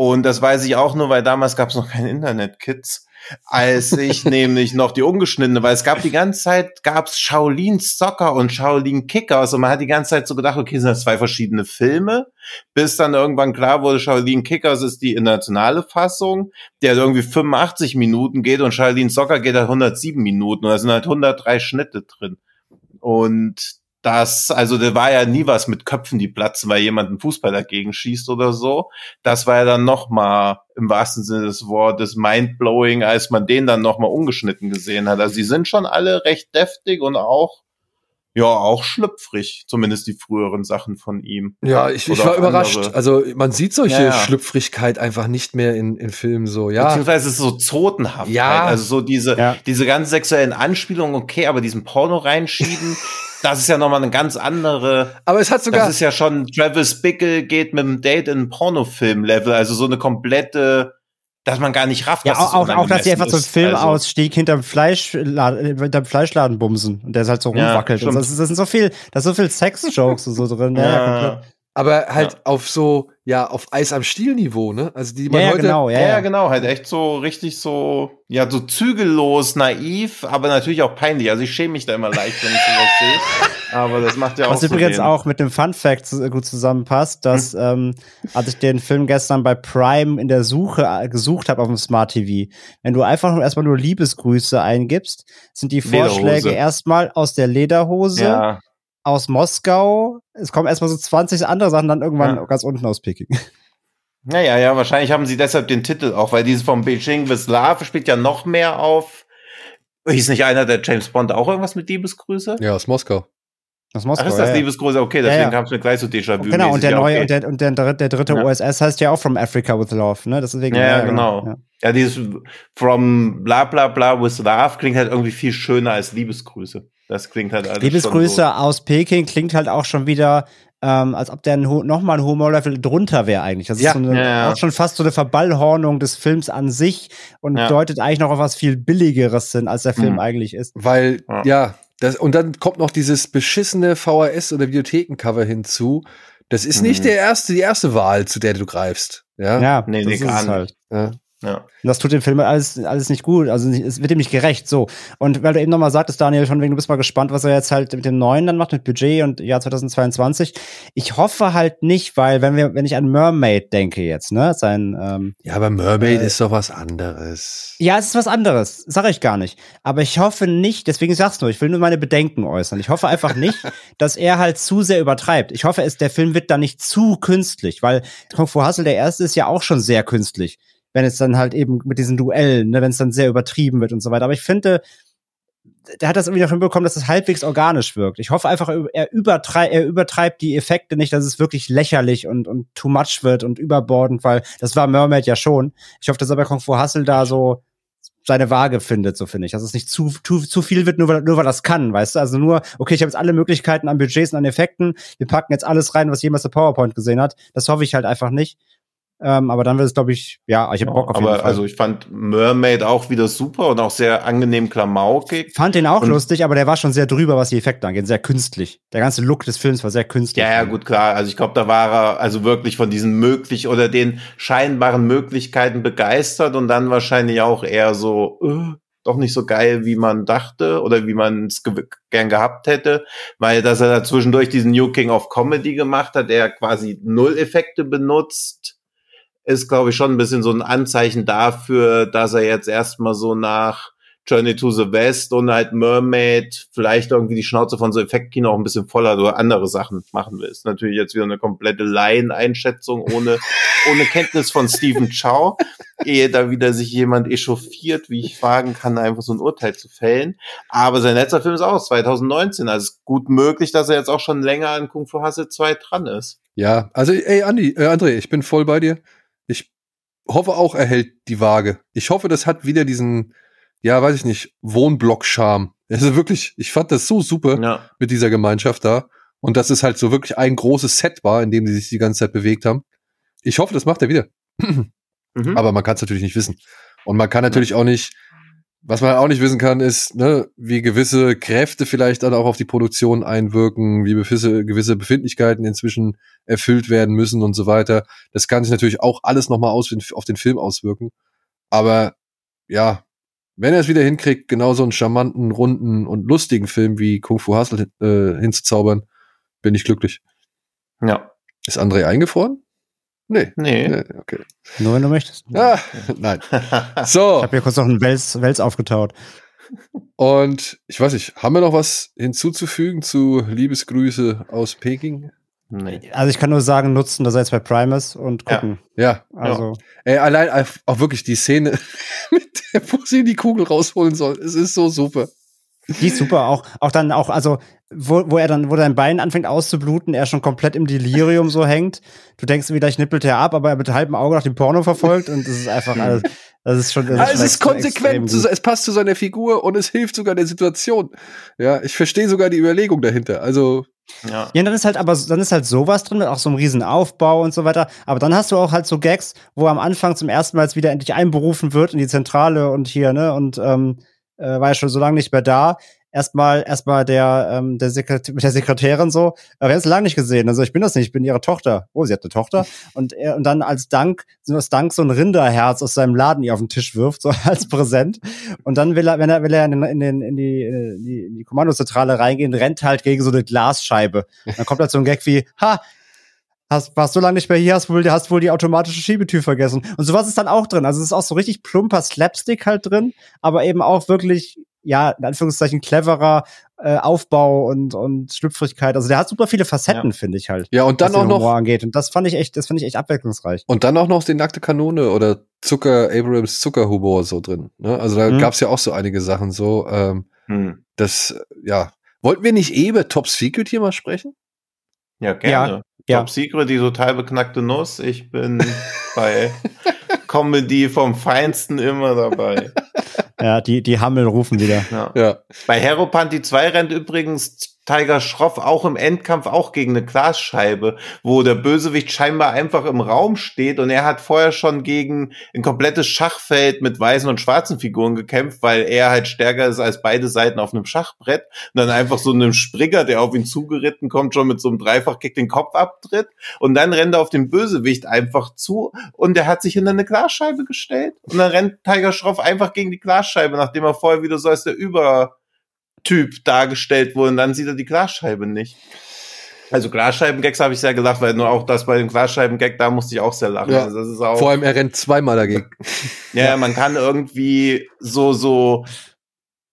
und das weiß ich auch nur, weil damals gab es noch keine Internet-Kids als ich nämlich noch die ungeschnittene, weil es gab die ganze Zeit, gab's Shaolin Soccer und Shaolin Kickers und man hat die ganze Zeit so gedacht, okay, sind das zwei verschiedene Filme, bis dann irgendwann klar wurde, Shaolin Kickers ist die internationale Fassung, der irgendwie 85 Minuten geht und Shaolin Soccer geht halt 107 Minuten und da sind halt 103 Schnitte drin. Und das, also da war ja nie was mit Köpfen, die platzen, weil jemand einen Fußball dagegen schießt oder so. Das war ja dann noch mal im wahrsten Sinne des Wortes mindblowing, als man den dann noch mal ungeschnitten gesehen hat. Also sie sind schon alle recht deftig und auch ja, auch schlüpfrig, zumindest die früheren Sachen von ihm. Ja, ich, ich war überrascht. Andere. Also man sieht solche ja, ja. Schlüpfrigkeit einfach nicht mehr in, in Filmen so, ja. Beziehungsweise so zotenhaft. Ja. Also so diese, ja. diese ganz sexuellen Anspielungen, okay, aber diesen Porno reinschieben, das ist ja nochmal eine ganz andere. Aber es hat sogar. Das ist ja schon, Travis Bickle geht mit dem Date in Pornofilm-Level, also so eine komplette, dass man gar nicht rafft. Ja, auch, auch, auch dass sie einfach so einen Filmausstieg also. hinterm, Fleischladen, hinterm Fleischladen bumsen und der ist halt so rumwackelt. Ja, das, ist, das sind so viel, da ist so viel Sex-Jokes so drin. Ja, ja aber halt ja. auf so, ja, auf Eis am Stiel-Niveau, ne? Also die man ja, heute. Genau, ja, ja, genau, halt echt so richtig so, ja, so zügellos, naiv, aber natürlich auch peinlich. Also ich schäme mich da immer leicht, wenn ich sowas sehe. Aber das macht ja auch Was übrigens den. auch mit dem Fun Fact gut zusammenpasst, dass, hm. ähm, als ich den Film gestern bei Prime in der Suche äh, gesucht habe auf dem Smart TV, wenn du einfach nur erstmal nur Liebesgrüße eingibst, sind die Vorschläge erstmal aus der Lederhose. Ja aus Moskau. Es kommen erstmal so 20 andere Sachen, dann irgendwann ja. ganz unten aus Peking. Naja, ja, wahrscheinlich haben sie deshalb den Titel auch, weil dieses vom Beijing bis Love spielt ja noch mehr auf. Hieß nicht einer der James Bond auch irgendwas mit Liebesgrüße? Ja, aus Moskau. Aus Moskau. Ach, ist das ja, Liebesgrüße? Okay, deswegen ja, ja. kam es mir gleich so Déjà-vu. Genau, und der neue, okay. und der, und der, der dritte ja. OSS heißt ja auch From Africa with Love, ne? Deswegen, ja, genau. Ja. ja, dieses From bla bla bla with Love klingt halt irgendwie viel schöner als Liebesgrüße. Das klingt halt alles Liebesgrüße so. aus Peking klingt halt auch schon wieder, ähm, als ob der nochmal ein Humorlevel drunter wäre eigentlich. Das ja. ist so eine, ja, auch schon fast so eine Verballhornung des Films an sich und deutet eigentlich noch auf was viel Billigeres hin, als der Film mhm. eigentlich ist. Weil, ja, das, und dann kommt noch dieses beschissene VHS- oder Videothekencover hinzu, Das ist nicht mhm. der erste, die erste Wahl, zu der du greifst. Ja, ja nee, nee, gar nicht. Halt. Ja. Ja. Und das tut dem Film alles, alles nicht gut. Also es wird ihm nicht gerecht. So. Und weil du eben nochmal sagtest, Daniel, von wegen, du bist mal gespannt, was er jetzt halt mit dem neuen dann macht, mit Budget und Jahr 2022. Ich hoffe halt nicht, weil, wenn wir, wenn ich an Mermaid denke jetzt, ne, sein, ähm, Ja, aber Mermaid äh, ist doch was anderes. Ja, es ist was anderes. Sag ich gar nicht. Aber ich hoffe nicht, deswegen sag's nur, ich will nur meine Bedenken äußern. Ich hoffe einfach nicht, dass er halt zu sehr übertreibt. Ich hoffe, es, der Film wird da nicht zu künstlich, weil Kung Fu Hustle, der erste, ist ja auch schon sehr künstlich wenn es dann halt eben mit diesen Duellen, ne, wenn es dann sehr übertrieben wird und so weiter. Aber ich finde, der hat das irgendwie noch hinbekommen, dass es halbwegs organisch wirkt. Ich hoffe einfach, er, übertreib, er übertreibt die Effekte nicht, dass es wirklich lächerlich und, und too much wird und überbordend, weil das war Mermaid ja schon. Ich hoffe, dass er bei Kung Fu Hustle da so seine Waage findet, so finde ich. Dass es nicht zu, zu, zu viel wird, nur weil, nur weil das kann, weißt du? Also nur, okay, ich habe jetzt alle Möglichkeiten an Budgets und an Effekten, wir packen jetzt alles rein, was jemals der PowerPoint gesehen hat. Das hoffe ich halt einfach nicht. Ähm, aber dann wird es, glaube ich, ja, ich habe Bock auf jeden aber Fall. Also ich fand Mermaid auch wieder super und auch sehr angenehm klamaukig. Fand den auch und lustig, aber der war schon sehr drüber, was die Effekte angeht, sehr künstlich. Der ganze Look des Films war sehr künstlich. Ja, ja, gut, klar. Also ich glaube, da war er also wirklich von diesen möglich oder den scheinbaren Möglichkeiten begeistert und dann wahrscheinlich auch eher so, äh, doch nicht so geil, wie man dachte oder wie man es ge gern gehabt hätte, weil dass er da zwischendurch diesen New King of Comedy gemacht hat, der quasi null Effekte benutzt ist, glaube ich, schon ein bisschen so ein Anzeichen dafür, dass er jetzt erstmal so nach Journey to the West und halt Mermaid vielleicht irgendwie die Schnauze von so Effektkino auch ein bisschen voller oder andere Sachen machen will. Ist natürlich jetzt wieder eine komplette Laieneinschätzung ohne, ohne Kenntnis von Stephen Chow, ehe da wieder sich jemand echauffiert, wie ich wagen kann, einfach so ein Urteil zu fällen. Aber sein letzter Film ist auch 2019, also ist gut möglich, dass er jetzt auch schon länger an Kung Fu Hustle 2 dran ist. Ja, also ey, Andi, äh, André, ich bin voll bei dir. Ich hoffe auch, er hält die Waage. Ich hoffe, das hat wieder diesen, ja, weiß ich nicht, Wohnblock-Charme. Also wirklich, ich fand das so super ja. mit dieser Gemeinschaft da. Und dass es halt so wirklich ein großes Set war, in dem die sich die ganze Zeit bewegt haben. Ich hoffe, das macht er wieder. mhm. Aber man kann es natürlich nicht wissen. Und man kann natürlich auch nicht was man auch nicht wissen kann, ist, ne, wie gewisse Kräfte vielleicht dann auch auf die Produktion einwirken, wie gewisse, gewisse Befindlichkeiten inzwischen erfüllt werden müssen und so weiter. Das kann sich natürlich auch alles nochmal auf den Film auswirken. Aber ja, wenn er es wieder hinkriegt, genau so einen charmanten, runden und lustigen Film wie Kung Fu Hustle äh, hinzuzaubern, bin ich glücklich. Ja. Ist André eingefroren? Nee. Nee. nee. Okay. Nur wenn du möchtest. Ah, nein. So. Ich habe hier kurz noch einen Wels, Wels aufgetaut. Und ich weiß nicht, haben wir noch was hinzuzufügen zu Liebesgrüße aus Peking? Nee. Also ich kann nur sagen, nutzen, dass er jetzt bei Primus und gucken. Ja. ja. Also. Ey, allein auch wirklich die Szene, mit der, wo sie die Kugel rausholen soll. Es ist so super. Die ist super, auch, auch dann auch, also, wo, wo er dann, wo dein Bein anfängt auszubluten, er schon komplett im Delirium so hängt. Du denkst, wie gleich nippelt er ab, aber er mit halbem Auge nach dem Porno verfolgt und das ist einfach alles, das ist schon. Das ist also es ist konsequent, es passt zu seiner Figur und es hilft sogar der Situation. Ja, ich verstehe sogar die Überlegung dahinter. Also. Ja. ja, dann ist halt aber dann ist halt sowas drin, mit auch so einem riesen Aufbau und so weiter. Aber dann hast du auch halt so Gags, wo am Anfang zum ersten Mal jetzt wieder endlich einberufen wird in die Zentrale und hier, ne, und ähm, äh, war ja schon so lange nicht mehr da. Erstmal, erstmal der, ähm, der Sekretär, mit der Sekretärin so, aber wir haben es lange nicht gesehen. Also ich bin das nicht, ich bin ihre Tochter. Oh, sie hat eine Tochter. Und er, und dann als Dank, so als Dank so ein Rinderherz aus seinem Laden ihr auf den Tisch wirft, so als Präsent. Und dann will er, wenn er, will er in, den, in, den, in, die, in, die, in die Kommandozentrale reingehen, rennt halt gegen so eine Glasscheibe. Dann kommt halt so ein Gag wie, ha, hast, warst so lange nicht mehr hier, hast wohl, hast wohl die automatische Schiebetür vergessen. Und sowas ist dann auch drin. Also es ist auch so richtig plumper Slapstick halt drin, aber eben auch wirklich, ja, in Anführungszeichen cleverer äh, Aufbau und, und Schlüpfrigkeit. Also der hat super viele Facetten, ja. finde ich halt. Ja, und dann auch noch. Angeht. Und das fand ich echt, das fand ich echt abwechslungsreich. Und dann auch noch die nackte Kanone oder Zucker, Abrams Zuckerhumor so drin. Ne? Also da mhm. gab's ja auch so einige Sachen so. Ähm, mhm. Das, ja. Wollten wir nicht eh über Top Secret hier mal sprechen? Ja, gerne. Ja. Ja. Top Secret, die total beknackte Nuss. Ich bin bei Comedy vom Feinsten immer dabei. Ja, die, die Hammel rufen wieder. Ja. ja. Bei Hero Panty 2 rennt übrigens Tiger Schroff auch im Endkampf auch gegen eine Glasscheibe, wo der Bösewicht scheinbar einfach im Raum steht und er hat vorher schon gegen ein komplettes Schachfeld mit weißen und schwarzen Figuren gekämpft, weil er halt stärker ist als beide Seiten auf einem Schachbrett. Und dann einfach so einem Springer, der auf ihn zugeritten kommt, schon mit so einem Dreifachkick den Kopf abtritt. Und dann rennt er auf den Bösewicht einfach zu und der hat sich hinter eine Glasscheibe gestellt. Und dann rennt Tiger Schroff einfach gegen die Glasscheibe, nachdem er vorher wieder so als der Über Typ dargestellt wurde und dann sieht er die Glasscheibe nicht. Also Glasscheiben-Gags habe ich sehr gelacht, weil nur auch das bei dem Glasscheiben-Gag, da musste ich auch sehr lachen. Ja. Also das ist auch, Vor allem, er rennt zweimal dagegen. ja, ja, man kann irgendwie so, so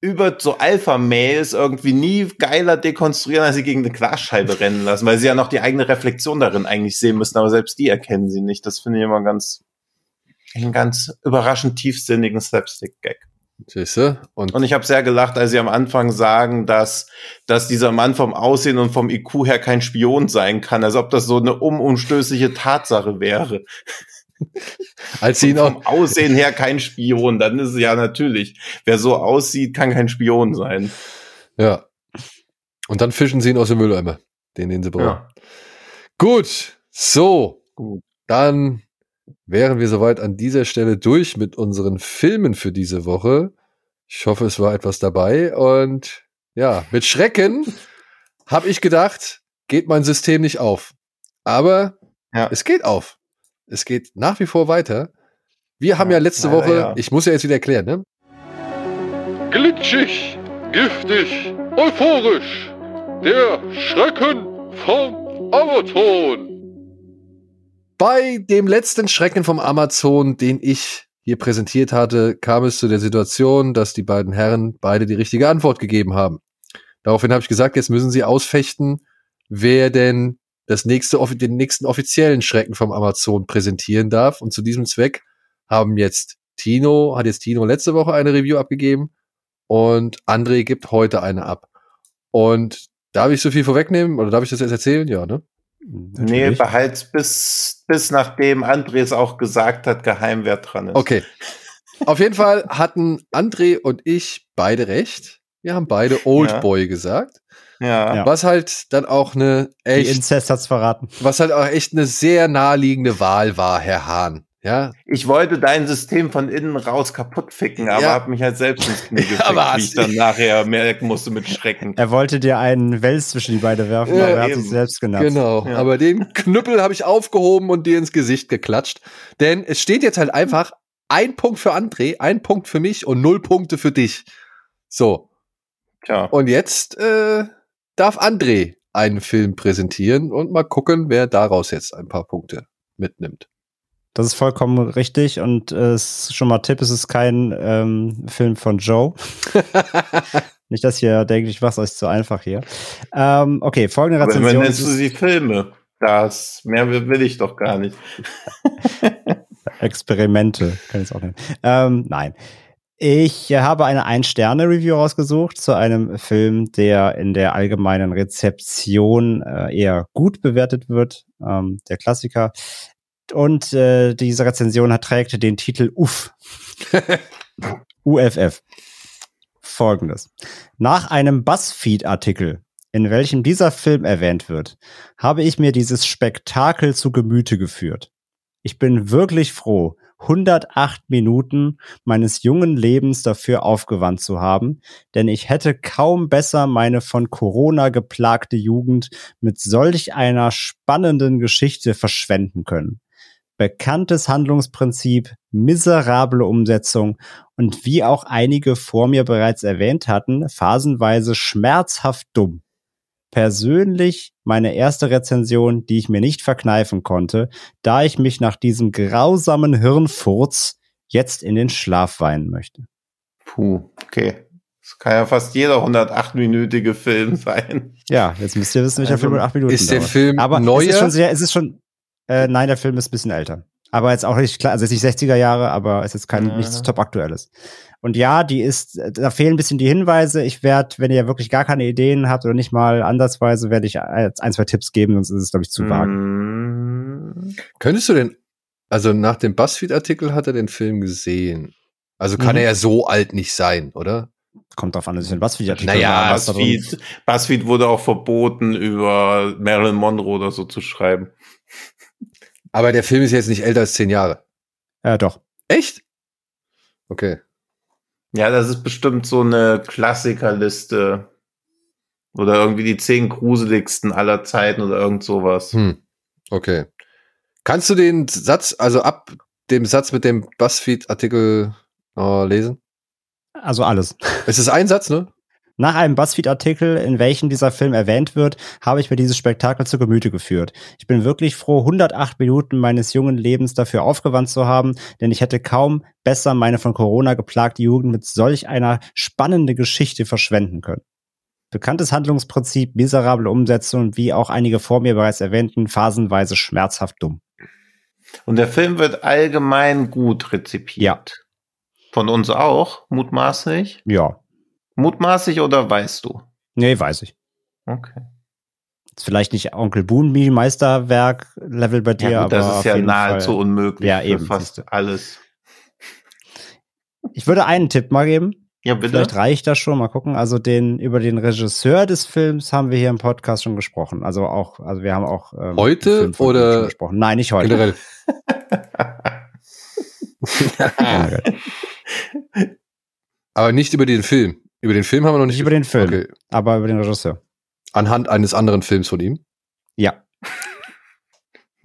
über so Alpha-Mails irgendwie nie geiler dekonstruieren, als sie gegen eine Glasscheibe rennen lassen, weil sie ja noch die eigene Reflexion darin eigentlich sehen müssen, aber selbst die erkennen sie nicht. Das finde ich immer ganz, einen ganz überraschend tiefsinnigen Slapstick-Gag. Siehste? Und, und ich habe sehr gelacht, als sie am Anfang sagen, dass, dass dieser Mann vom Aussehen und vom IQ her kein Spion sein kann, als ob das so eine umumstößliche Tatsache wäre. als sie ihn auch vom Aussehen her kein Spion, dann ist es ja natürlich, wer so aussieht, kann kein Spion sein. Ja. Und dann fischen sie ihn aus dem Mülleimer, den, den sie brauchen. Ja. Gut, so. Gut. Dann wären wir soweit an dieser Stelle durch mit unseren Filmen für diese Woche. Ich hoffe, es war etwas dabei. Und ja, mit Schrecken habe ich gedacht, geht mein System nicht auf. Aber ja. es geht auf. Es geht nach wie vor weiter. Wir haben ja, ja letzte Woche, ja. ich muss ja jetzt wieder erklären, ne? Glitschig, giftig, euphorisch. Der Schrecken vom Amazon. Bei dem letzten Schrecken vom Amazon, den ich hier präsentiert hatte, kam es zu der Situation, dass die beiden Herren beide die richtige Antwort gegeben haben. Daraufhin habe ich gesagt, jetzt müssen sie ausfechten, wer denn das nächste, den nächsten offiziellen Schrecken vom Amazon präsentieren darf. Und zu diesem Zweck haben jetzt Tino, hat jetzt Tino letzte Woche eine Review abgegeben und André gibt heute eine ab. Und darf ich so viel vorwegnehmen oder darf ich das jetzt erzählen? Ja, ne? Natürlich. Nee, behalt's bis, bis nachdem André auch gesagt hat, geheim wer dran ist. Okay. Auf jeden Fall hatten André und ich beide recht. Wir haben beide Oldboy ja. gesagt. Ja. Was halt dann auch eine echt. Die Inzest hat's verraten. Was halt auch echt eine sehr naheliegende Wahl war, Herr Hahn. Ja. Ich wollte dein System von innen raus kaputt ficken, aber ja. habe mich halt selbst ins Knie gefickt, ja, wie ich dann nachher merken musste mit Schrecken. Er wollte dir einen Wels zwischen die beiden werfen, ja, aber er hat sich selbst genannt. Genau, ja. aber den Knüppel habe ich aufgehoben und dir ins Gesicht geklatscht. Denn es steht jetzt halt einfach ein Punkt für André, ein Punkt für mich und null Punkte für dich. So. Tja. Und jetzt äh, darf André einen Film präsentieren und mal gucken, wer daraus jetzt ein paar Punkte mitnimmt. Das ist vollkommen richtig und äh, ist schon mal Tipp, es ist kein ähm, Film von Joe. Nicht, dass ihr denkt, ich mach's euch zu einfach hier. Ähm, okay, folgende Rezension. Aber nennst du sie Filme? Das, mehr will ich doch gar nicht. Experimente, kann ich es auch nennen. Ähm, nein. Ich habe eine Ein-Sterne-Review rausgesucht zu einem Film, der in der allgemeinen Rezeption äh, eher gut bewertet wird. Ähm, der Klassiker. Und äh, diese Rezension hat, trägt den Titel Uff. UFF. Folgendes. Nach einem Buzzfeed-Artikel, in welchem dieser Film erwähnt wird, habe ich mir dieses Spektakel zu Gemüte geführt. Ich bin wirklich froh, 108 Minuten meines jungen Lebens dafür aufgewandt zu haben, denn ich hätte kaum besser meine von Corona geplagte Jugend mit solch einer spannenden Geschichte verschwenden können bekanntes Handlungsprinzip, miserable Umsetzung und wie auch einige vor mir bereits erwähnt hatten, phasenweise schmerzhaft dumm. Persönlich meine erste Rezension, die ich mir nicht verkneifen konnte, da ich mich nach diesem grausamen Hirnfurz jetzt in den Schlaf weinen möchte. Puh, okay. Das kann ja fast jeder 108-minütige Film sein. Ja, jetzt müsst ihr wissen, welcher also, Film 8 Minuten Ist der dauert. Film Aber neuer? Es ist schon sehr, es ist schon, äh, nein, der Film ist ein bisschen älter. Aber jetzt auch nicht klar, also jetzt nicht 60er Jahre, aber es ist kein, ja. nichts top aktuelles. Und ja, die ist, da fehlen ein bisschen die Hinweise. Ich werde, wenn ihr wirklich gar keine Ideen habt oder nicht mal ansatzweise, werde ich ein, zwei Tipps geben, sonst ist es, glaube ich, zu vage. Mhm. Könntest du denn, also nach dem Buzzfeed-Artikel hat er den Film gesehen. Also kann mhm. er ja so alt nicht sein, oder? Kommt drauf an, das ist ein BuzzFeed-Artikel. Naja, BuzzFeed, BuzzFeed wurde auch verboten, über Marilyn Monroe oder so zu schreiben. Aber der Film ist jetzt nicht älter als zehn Jahre. Ja, doch. Echt? Okay. Ja, das ist bestimmt so eine Klassikerliste. Oder irgendwie die zehn gruseligsten aller Zeiten oder irgend sowas. Hm. Okay. Kannst du den Satz, also ab dem Satz mit dem BuzzFeed-Artikel äh, lesen? Also alles. Es ist ein Satz, ne? Nach einem BuzzFeed-Artikel, in welchem dieser Film erwähnt wird, habe ich mir dieses Spektakel zu Gemüte geführt. Ich bin wirklich froh, 108 Minuten meines jungen Lebens dafür aufgewandt zu haben, denn ich hätte kaum besser meine von Corona geplagte Jugend mit solch einer spannenden Geschichte verschwenden können. Bekanntes Handlungsprinzip, miserable Umsetzung wie auch einige vor mir bereits erwähnten, phasenweise schmerzhaft dumm. Und der Film wird allgemein gut rezipiert. Ja. Von uns auch, mutmaßlich? Ja. Mutmaßlich oder weißt du? Nee, weiß ich. Okay. Ist vielleicht nicht Onkel Boonby Meisterwerk Level bei dir, ja, gut, aber das ist ja nahezu Fall. unmöglich ja, eben, fast alles. Ich würde einen Tipp mal geben. Ja, bitte. Vielleicht reicht das schon. Mal gucken. Also den über den Regisseur des Films haben wir hier im Podcast schon gesprochen. Also auch, also wir haben auch ähm, heute oder gesprochen. Nein, nicht heute. Generell. Aber nicht über den Film. Über den Film haben wir noch nicht. Über den Film, okay. aber über den Regisseur. Anhand eines anderen Films von ihm? Ja.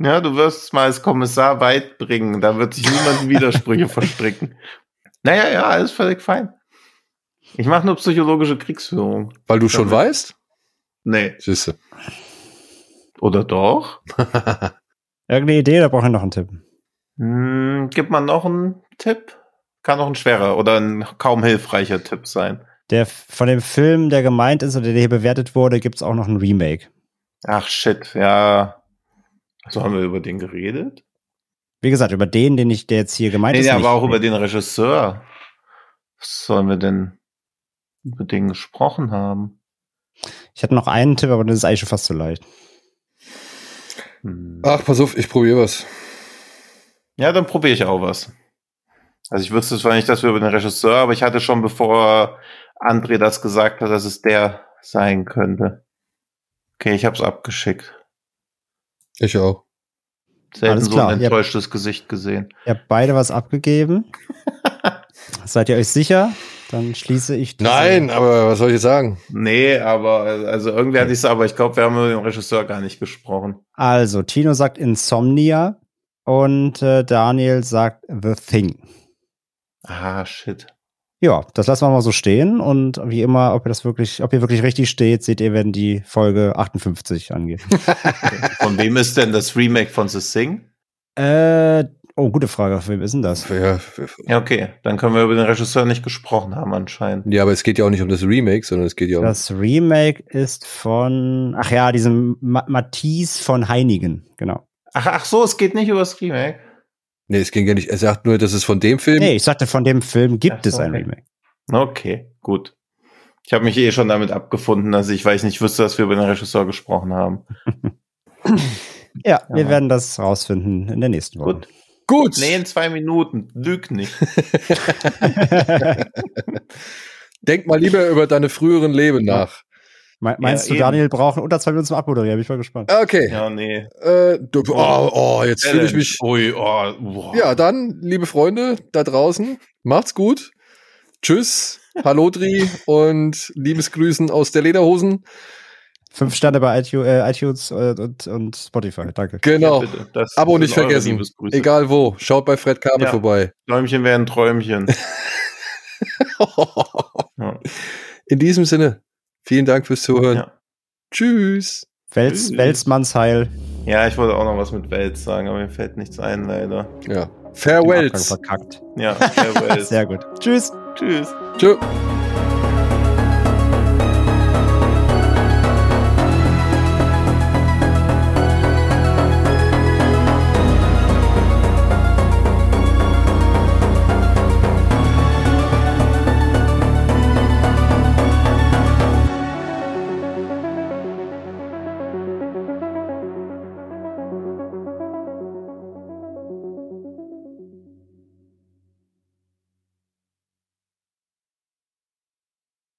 Ja, du wirst es mal als Kommissar weit bringen. Da wird sich niemand Widersprüche verstricken. Naja, ja, alles völlig fein. Ich mache nur psychologische Kriegsführung. Weil du schon Damit. weißt? Nee. Siehste. Oder doch? Irgendeine Idee, da brauche ich noch einen Tipp. Hm, gibt man noch einen Tipp? Kann auch ein schwerer oder ein kaum hilfreicher Tipp sein. Der von dem Film, der gemeint ist oder der hier bewertet wurde, gibt es auch noch ein Remake. Ach shit, ja. So haben wir über den geredet? Wie gesagt, über den, den ich, der jetzt hier gemeint nee, ist. Nee, aber auch über den Regisseur. Was sollen wir denn über den gesprochen haben? Ich hatte noch einen Tipp, aber das ist eigentlich schon fast zu leicht. Hm. Ach, pass auf, ich probiere was. Ja, dann probiere ich auch was. Also ich wüsste zwar nicht, dass wir über den Regisseur, aber ich hatte schon, bevor André das gesagt hat, dass es der sein könnte. Okay, ich habe es abgeschickt. Ich auch. Selten Alles so klar. ein enttäuschtes ihr Gesicht gesehen. Ihr habt beide was abgegeben. Seid ihr euch sicher? Dann schließe ich. Nein, aber was soll ich jetzt sagen? Nee, aber also irgendwie okay. hatte ich es, aber ich glaube, wir haben mit dem Regisseur gar nicht gesprochen. Also, Tino sagt Insomnia und äh, Daniel sagt The Thing. Ah, shit. Ja, das lassen wir mal so stehen und wie immer, ob ihr das wirklich, ob ihr wirklich richtig steht, seht ihr, wenn die Folge 58 angeht. von wem ist denn das Remake von The Thing? Äh, oh, gute Frage. Für wem ist denn das? Ja, ja, okay. Dann können wir über den Regisseur nicht gesprochen haben anscheinend. Ja, aber es geht ja auch nicht um das Remake, sondern es geht ja um. Das Remake ist von, ach ja, diesem Ma Matisse von Heinigen, genau. Ach, ach so, es geht nicht über das Remake. Nee, es ging ja nicht. Er sagt nur, dass es von dem Film. Nee, ich sagte, von dem Film gibt so, es ein okay. Remake. Okay, gut. Ich habe mich eh schon damit abgefunden, dass ich, weil ich nicht wüsste, dass wir über den Regisseur gesprochen haben. ja, wir werden das rausfinden in der nächsten Woche. Gut. Gut. Nee, in zwei Minuten. Lüg nicht. Denk mal lieber über deine früheren Leben nach. Meinst ja, du, Daniel braucht unter zwei Minuten zum Abmoderieren? Bin ich mal gespannt. Okay. Ja, nee. Äh, du, oh, oh, jetzt fühle ich mich. Ui, oh. Ja, dann, liebe Freunde da draußen, macht's gut. Tschüss, Hallo Dri und Liebesgrüßen aus der Lederhosen. Fünf Sterne bei iTunes, äh, und, und, Spotify, danke. Genau. Ja, Abo nicht vergessen. Egal wo. Schaut bei Fred Kabel ja. vorbei. Träumchen werden Träumchen. In diesem Sinne. Vielen Dank fürs Zuhören. Ja. Tschüss. Wels, Tschüss. Welsmannsheil. Ja, ich wollte auch noch was mit Wels sagen, aber mir fällt nichts ein, leider. Ja. Farewells. Verkackt. Ja, Farewells. Sehr gut. Tschüss. Tschüss. Tschüss.